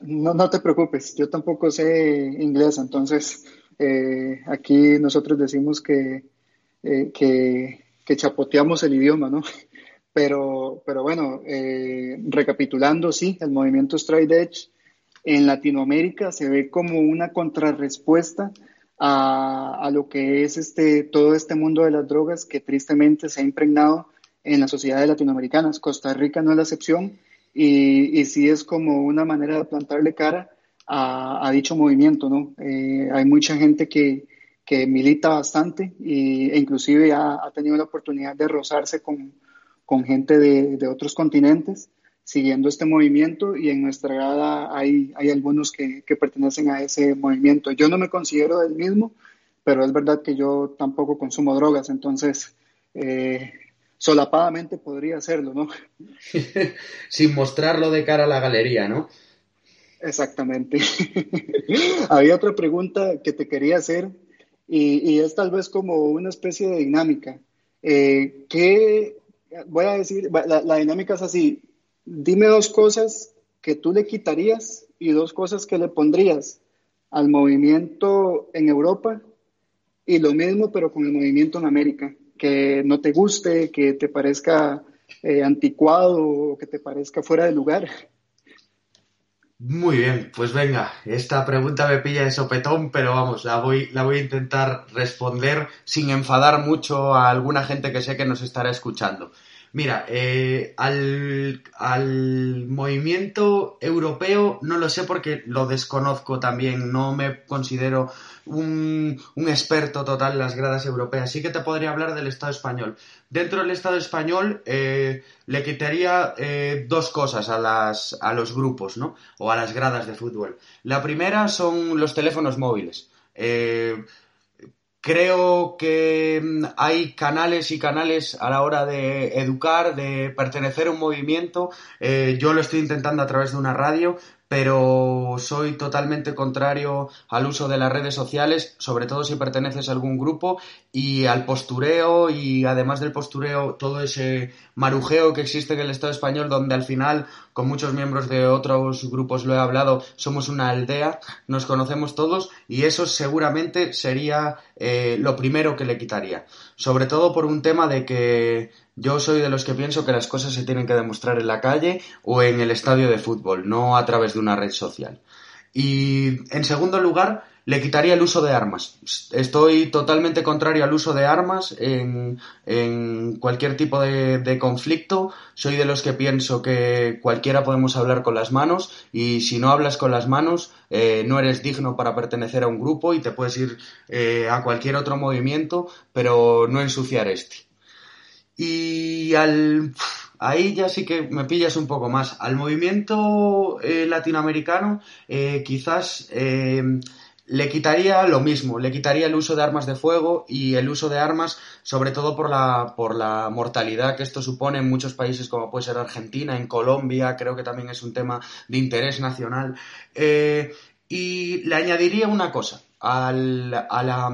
no, no te preocupes, yo tampoco sé inglés, entonces eh, aquí nosotros decimos que, eh, que, que, chapoteamos el idioma, ¿no? [laughs] Pero, pero bueno, eh, recapitulando, sí, el movimiento Stride Edge en Latinoamérica se ve como una contrarrespuesta a, a, lo que es este, todo este mundo de las drogas que tristemente se ha impregnado en las sociedades latinoamericanas. Costa Rica no es la excepción y, y sí es como una manera de plantarle cara a, dicho movimiento, ¿no? Eh, hay mucha gente que, que milita bastante y, e inclusive ha, ha, tenido la oportunidad de rozarse con, con gente de, de otros continentes siguiendo este movimiento y en nuestra grada hay, hay algunos que, que, pertenecen a ese movimiento. Yo no me considero del mismo, pero es verdad que yo tampoco consumo drogas, entonces eh, solapadamente podría hacerlo, ¿no? [laughs] Sin mostrarlo de cara a la galería, ¿no? Exactamente. [laughs] Había otra pregunta que te quería hacer y, es tal vez como una especie de dinámica. Eh, ¿qué, voy a decir, la, la dinámica es así, dime dos cosas que tú le quitarías y dos cosas que le pondrías al movimiento en Europa y lo mismo pero con el movimiento en América, que no te guste, que te parezca eh, anticuado o que te parezca fuera de lugar. Muy bien, pues venga, esta pregunta me pilla de sopetón, pero vamos, la voy, la voy a intentar responder sin enfadar mucho a alguna gente que sé que nos estará escuchando. Mira, eh, al, al, movimiento europeo no lo sé porque lo desconozco también, no me considero un, un, experto total en las gradas europeas. Sí que te podría hablar del Estado español. Dentro del Estado español eh, le quitaría eh, dos cosas a, las, a los grupos, ¿no? O a las gradas de fútbol. La primera son los teléfonos móviles. Creo que mm, hay canales y canales a la hora de educar, de pertenecer a un movimiento. Eh, yo lo estoy intentando a través de una radio, pero soy totalmente contrario al uso de las redes sociales, sobre todo si perteneces a algún grupo, y al postureo, y además del postureo, todo ese marujeo que existe en el Estado español, donde al final, con muchos miembros de otros grupos lo he hablado, somos una aldea, nos conocemos todos, y eso seguramente sería eh, lo primero que le quitaría. Sobre todo por un tema de que yo soy de los que pienso que las cosas se tienen que demostrar en la calle o en el estadio de fútbol, no a través de una red social. Y en segundo lugar, le quitaría el uso de armas. Estoy totalmente contrario al uso de armas en, cualquier tipo de, de, conflicto. Soy de los que pienso que cualquiera podemos hablar con las manos y si no hablas con las manos eh, no eres digno para pertenecer a un grupo y te puedes ir eh, a cualquier otro movimiento, pero no ensuciar este. Y al ahí ya sí que me pillas un poco más. Al movimiento eh, latinoamericano, eh, quizás eh, le quitaría lo mismo, le quitaría el uso de armas de fuego y el uso de armas, sobre todo por la, por la mortalidad que esto supone en muchos países como puede ser Argentina, en Colombia, creo que también es un tema de interés nacional. y le añadiría una cosa al, a, la,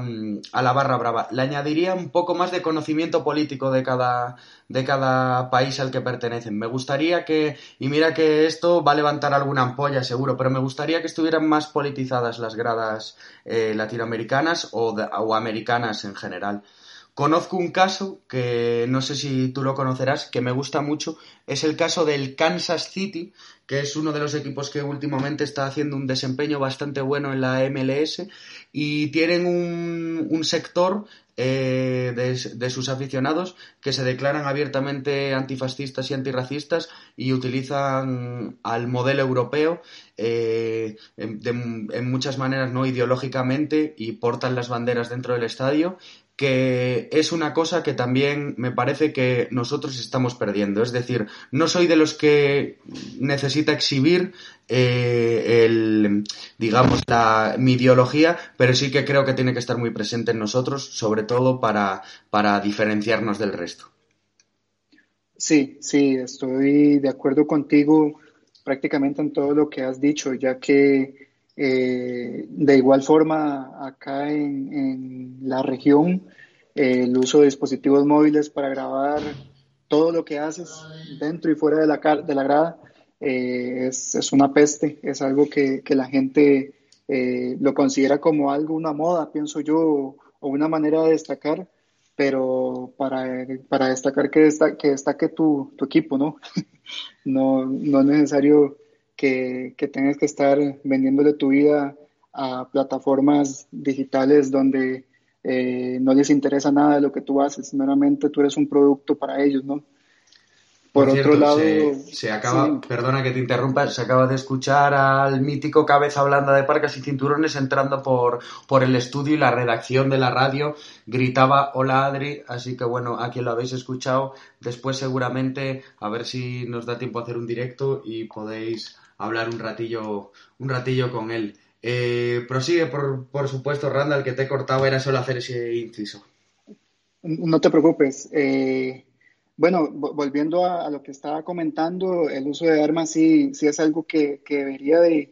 a, la, barra brava. Le añadiría un poco más de conocimiento político de cada, de cada país al que pertenecen. Me gustaría que, y mira que esto va a levantar alguna ampolla seguro, pero me gustaría que estuvieran más politizadas las gradas eh, latinoamericanas o, de, o americanas en general. Conozco un caso que no sé si tú lo conocerás, que me gusta mucho, es el caso del Kansas City, que es uno de los equipos que últimamente está haciendo un desempeño bastante bueno en la MLS y tienen un, un sector eh, de, de, sus aficionados que se declaran abiertamente antifascistas y antirracistas y utilizan al modelo europeo eh, en muchas maneras no ideológicamente y portan las banderas dentro del estadio que es una cosa que también me parece que nosotros estamos perdiendo. Es decir, no soy de los que necesita exhibir eh, el, digamos, la, mi ideología, pero sí que creo que tiene que estar muy presente en nosotros, sobre todo para, para diferenciarnos del resto. Sí, sí, estoy de acuerdo contigo prácticamente en todo lo que has dicho, ya que eh, de igual forma, acá en, la región, eh, el uso de dispositivos móviles para grabar todo lo que haces dentro y fuera de la, de la grada eh, es, es, una peste, es algo que, que la gente eh, lo considera como algo, una moda, pienso yo, o una manera de destacar, pero para, para destacar que, destaque, que destaque tu, tu equipo, ¿no? [laughs] no, no es necesario que, que tengas que estar vendiéndole tu vida a plataformas digitales donde eh, no les interesa nada de lo que tú haces, meramente tú eres un producto para ellos, ¿no? Por, Por otro cierto, lado, se, se acaba, sí, perdona que te interrumpa, se acaba de escuchar al mítico cabeza blanda de parcas y cinturones entrando por, por el estudio y la redacción de la radio gritaba hola Adri, así que bueno, a quien lo habéis escuchado, después seguramente a ver si nos da tiempo a hacer un directo y podéis hablar un ratillo, un ratillo con él. Eh, prosigue, por, por supuesto, Randall, que te he cortado, era solo hacer ese inciso. no te preocupes. Eh, bueno, vo- volviendo a, a lo que estaba comentando, el uso de armas sí, sí es algo que, que debería de,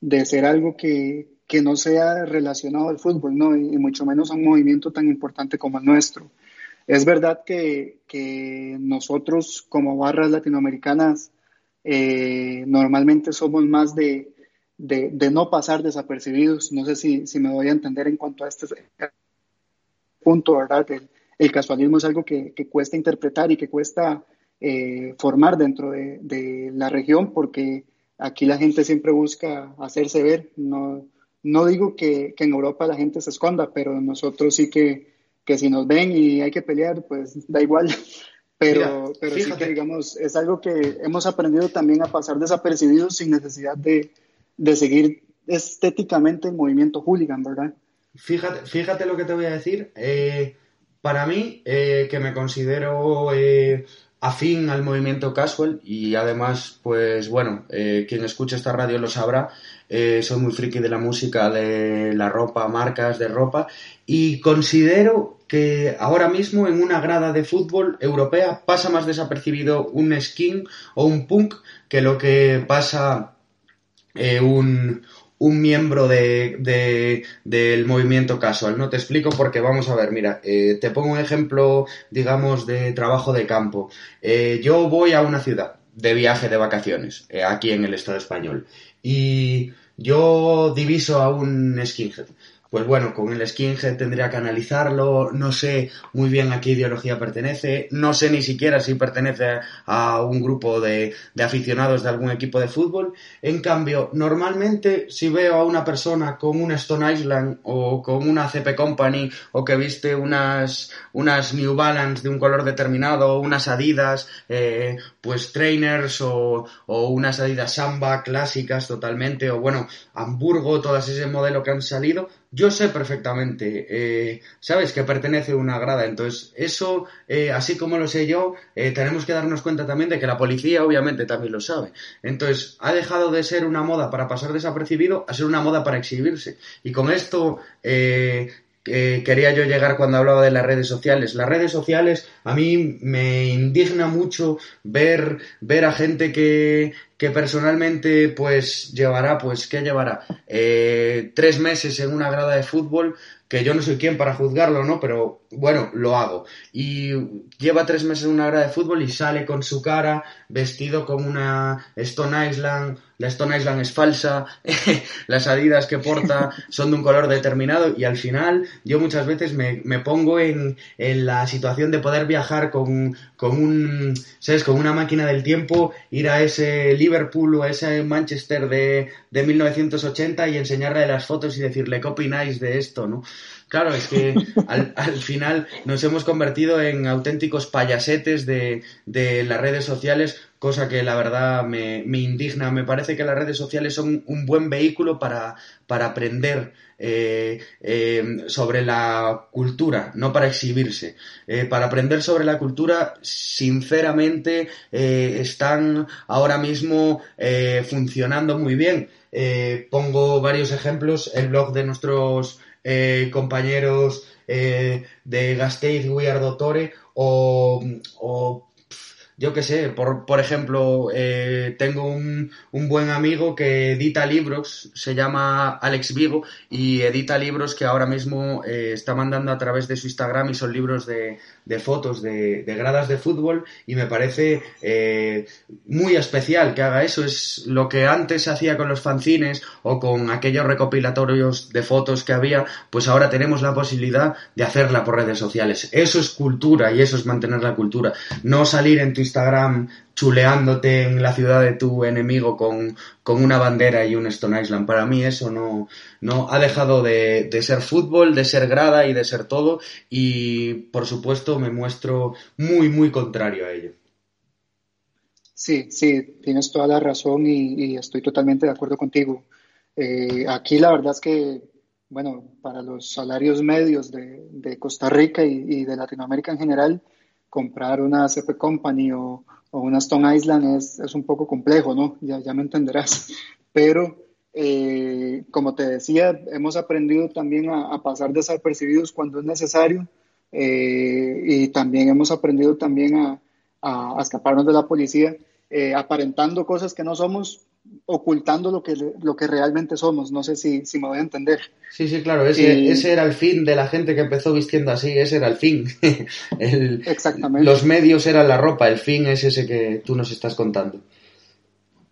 de ser algo que, que no sea relacionado al fútbol, ¿no? Y, y mucho menos a un movimiento tan importante como el nuestro. Es verdad que, que nosotros como barras latinoamericanas eh, normalmente somos más de, de, no pasar desapercibidos. No sé si, si me voy a entender en cuanto a este punto, ¿verdad? El, el casualismo es algo que, que cuesta interpretar y que cuesta eh, formar dentro de, de la región porque aquí la gente siempre busca hacerse ver. No, no digo que, que en Europa la gente se esconda, pero nosotros sí que, que si nos ven y hay que pelear, pues da igual. Pero, Mira, pero sí que, digamos, es algo que hemos aprendido también a pasar desapercibidos sin necesidad de, de seguir estéticamente el movimiento hooligan, ¿verdad? Fíjate, fíjate lo que te voy a decir. eh, para mí, eh, que me considero eh, afín al movimiento casual y además, pues bueno, eh, quien escuche esta radio lo sabrá, eh, soy muy friki de la música, de la ropa, marcas de ropa y considero que ahora mismo en una grada de fútbol europea pasa más desapercibido un skin o un punk que lo que pasa eh, un, un miembro de, de- del movimiento casual. No te explico porque vamos a ver, mira, eh, te pongo un ejemplo, digamos, de trabajo de campo. Eh, yo voy a una ciudad de viaje de vacaciones, eh, aquí en el Estado español, y yo diviso a un skinhead. Pues bueno, con el skinhead tendría que analizarlo, no sé muy bien a qué ideología pertenece, no sé ni siquiera si pertenece a un grupo de, aficionados de algún equipo de fútbol. En cambio, normalmente si veo a una persona con una Stone Island o con una CP Company o que viste unas, unas New Balance de un color determinado, unas Adidas, eh, pues trainers o, o unas Adidas Samba clásicas totalmente, o bueno, Hamburgo, todas ese modelo que han salido, yo sé perfectamente, eh, ¿sabes? Que pertenece a una grada. Entonces, eso, eh, así como lo sé yo, eh, tenemos que darnos cuenta también de que la policía obviamente también lo sabe. Entonces, ha dejado de ser una moda para pasar desapercibido a ser una moda para exhibirse. Y con esto, que quería yo llegar cuando hablaba de las redes sociales. Las redes sociales a mí me indigna mucho ver, ver a gente que, que personalmente pues llevará, pues ¿qué llevará? Eh, tres meses en una grada de fútbol, que yo no soy quien para juzgarlo, ¿no? Pero bueno, lo hago. Y lleva tres meses en una grada de fútbol y sale con su cara vestido como una Stone Island. La Stone Island es falsa, [laughs] las adidas que porta son de un color determinado y al final yo muchas veces me, me pongo en, en, la situación de poder viajar con, con, un, ¿sabes? con una máquina del tiempo, ir a ese Liverpool o a ese Manchester de, de 1980 y enseñarle las fotos y decirle qué opináis de esto, ¿no? Claro, es que [laughs] al, al, final nos hemos convertido en auténticos payasetes de, de, las redes sociales, cosa que la verdad me, me, indigna. Me parece que las redes sociales son un buen vehículo para, para aprender eh, eh, sobre la cultura, no para exhibirse. Eh, para aprender sobre la cultura, sinceramente, están ahora mismo funcionando muy bien. Pongo varios ejemplos, el blog de nuestros eh, compañeros eh, de Gasteiz, We Dottore o, o yo qué sé, por, por ejemplo, eh, tengo un, un, buen amigo que edita libros, se llama Alex Vigo, y edita libros que ahora mismo está mandando a través de su Instagram y son libros de, de fotos de, de, gradas de fútbol y me parece eh, muy especial que haga eso. Es lo que antes se hacía con los fanzines o con aquellos recopilatorios de fotos que había, pues ahora tenemos la posibilidad de hacerla por redes sociales. Eso es cultura y eso es mantener la cultura. No salir en tu Instagram chuleándote en la ciudad de tu enemigo con, con una bandera y un Stone Island. Para mí eso no, no ha dejado de, de, ser fútbol, de ser grada y de ser todo y por supuesto me muestro muy muy contrario a ello. Sí, sí, tienes toda la razón y, estoy totalmente de acuerdo contigo. Eh, aquí la verdad es que, bueno, para los salarios medios de, de Costa Rica y, y, de Latinoamérica en general, comprar una CP Company o, o una Stone Island es, es, un poco complejo, ¿no? Ya, ya me entenderás. Pero, eh, como te decía, hemos aprendido también a, pasar desapercibidos cuando es necesario eh, y también hemos aprendido también a escaparnos de la policía, eh, aparentando cosas que no somos, ocultando lo que, lo que realmente somos. No sé si, si me voy a entender. Sí, sí, claro, ese, y... ese, era el fin de la gente que empezó vistiendo así, ese era el fin. [laughs] el, Exactamente. Los medios eran la ropa, el fin es ese que tú nos estás contando.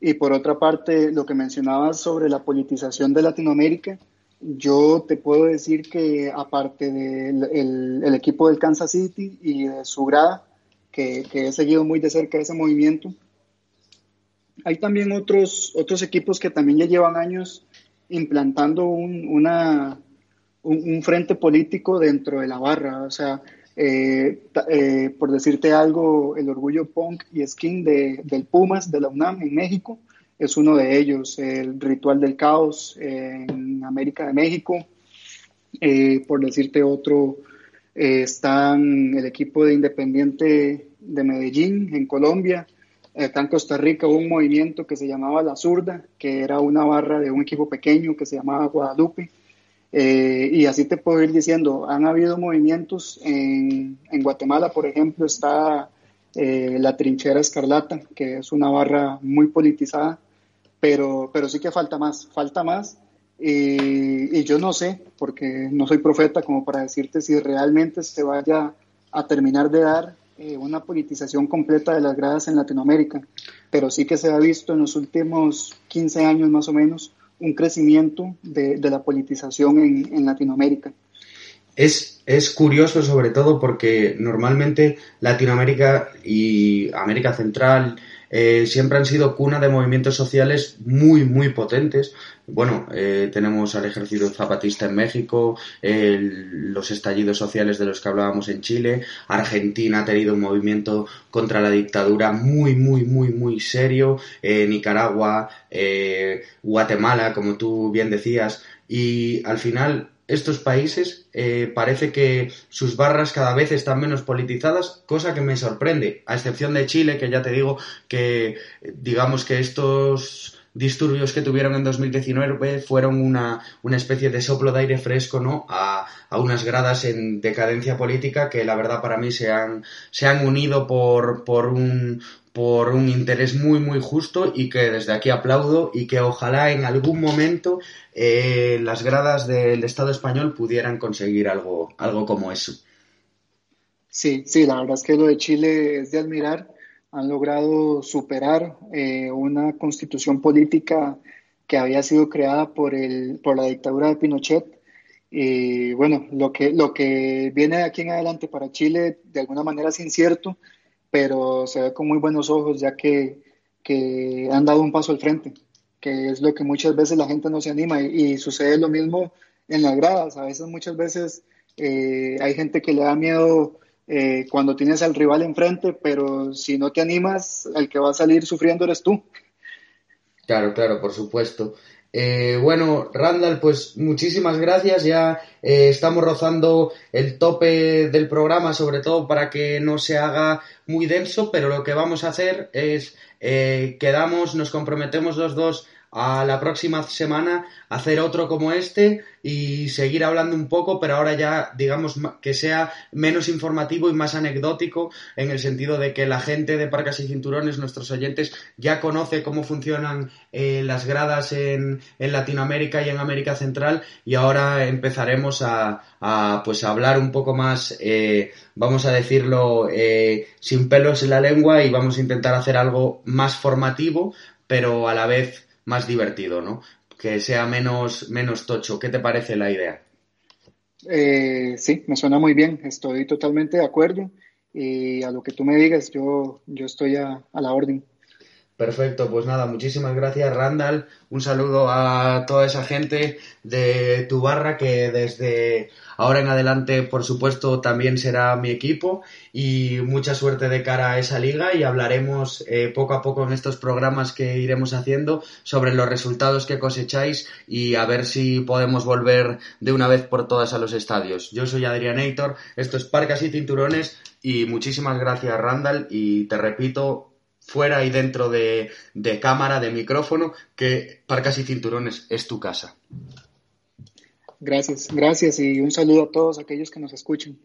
Y por otra parte, lo que mencionabas sobre la politización de Latinoamérica, yo te puedo decir que aparte del el, el equipo del Kansas City y de su grada, que, que, he seguido muy de cerca ese movimiento. Hay también otros, otros equipos que también ya llevan años implantando un, una, un, frente político dentro de la barra. O sea, eh, eh, por decirte algo, el orgullo punk y skin de, del Pumas, de la UNAM en México, es uno de ellos. El ritual del caos en América de México, eh, por decirte otro, eh, están el equipo de Independiente de Medellín en Colombia. Acá en Costa Rica hubo un movimiento que se llamaba La Zurda, que era una barra de un equipo pequeño que se llamaba Guadalupe. Eh, y así te puedo ir diciendo, han habido movimientos en, en Guatemala, por ejemplo, está eh, la Trinchera Escarlata, que es una barra muy politizada, pero, pero sí que falta más, falta más y, y, yo no sé, porque no soy profeta como para decirte si realmente se vaya a terminar de dar eh, una politización completa de las gradas en Latinoamérica, pero sí que se ha visto en los últimos 15 años más o menos un crecimiento de, la politización en, en Latinoamérica. Es, es, curioso sobre todo porque normalmente Latinoamérica y América Central eh, siempre han sido cuna de movimientos sociales muy, muy potentes. Bueno, eh, tenemos al ejército zapatista en México, eh, los estallidos sociales de los que hablábamos en Chile, Argentina ha tenido un movimiento contra la dictadura muy, muy, muy, muy serio, Nicaragua, Guatemala, como tú bien decías, y al final estos países eh, parece que sus barras cada vez están menos politizadas, cosa que me sorprende, a excepción de Chile, que ya te digo que digamos que estos disturbios que tuvieron en 2019 fueron una, una especie de soplo de aire fresco ¿no? a, a, unas gradas en decadencia política que la verdad para mí se han, se han unido por, por, un, por un interés muy muy justo y que desde aquí aplaudo y que ojalá en algún momento eh, las gradas del Estado español pudieran conseguir algo, algo como eso. Sí, sí, la verdad es que lo de Chile es de admirar. Han logrado superar eh, una constitución política que había sido creada por, el, por la dictadura de Pinochet. Y bueno, lo que, lo que viene de aquí en adelante para Chile de alguna manera es incierto, pero se ve con muy buenos ojos ya que, que han dado un paso al frente que es lo que muchas veces la gente no se anima y, y sucede lo mismo en las gradas. A veces, muchas veces eh, hay gente que le da miedo eh, cuando tienes al rival enfrente, pero si no te animas, el que va a salir sufriendo eres tú. Claro, claro, por supuesto. Eh, bueno, Randall, pues muchísimas gracias. Ya eh, estamos rozando el tope del programa, sobre todo para que no se haga muy denso, pero lo que vamos a hacer es eh, quedamos, nos comprometemos los dos a la próxima semana hacer otro como este y seguir hablando un poco, pero ahora ya digamos que sea menos informativo y más anecdótico en el sentido de que la gente de Parcas y Cinturones, nuestros oyentes, ya conoce cómo funcionan eh, las gradas en, en, Latinoamérica y en América Central y ahora empezaremos a, a pues a hablar un poco más, eh, vamos a decirlo, eh, sin pelos en la lengua y vamos a intentar hacer algo más formativo, pero a la vez más divertido, ¿no? Que sea menos, menos tocho. ¿Qué te parece la idea? Eh, sí, me suena muy bien. Estoy totalmente de acuerdo. Y a lo que tú me digas, yo, yo estoy a, a la orden. Perfecto, pues nada, muchísimas gracias Randall. Un saludo a toda esa gente de tu barra que desde ahora en adelante, por supuesto, también será mi equipo y mucha suerte de cara a esa liga y hablaremos eh, poco a poco en estos programas que iremos haciendo sobre los resultados que cosecháis y a ver si podemos volver de una vez por todas a los estadios. Yo soy Adrianator, esto es Parcas y Cinturones y muchísimas gracias Randall y te repito fuera y dentro de, de cámara, de micrófono, que Parcas y Cinturones es tu casa. Gracias, gracias y un saludo a todos aquellos que nos escuchen.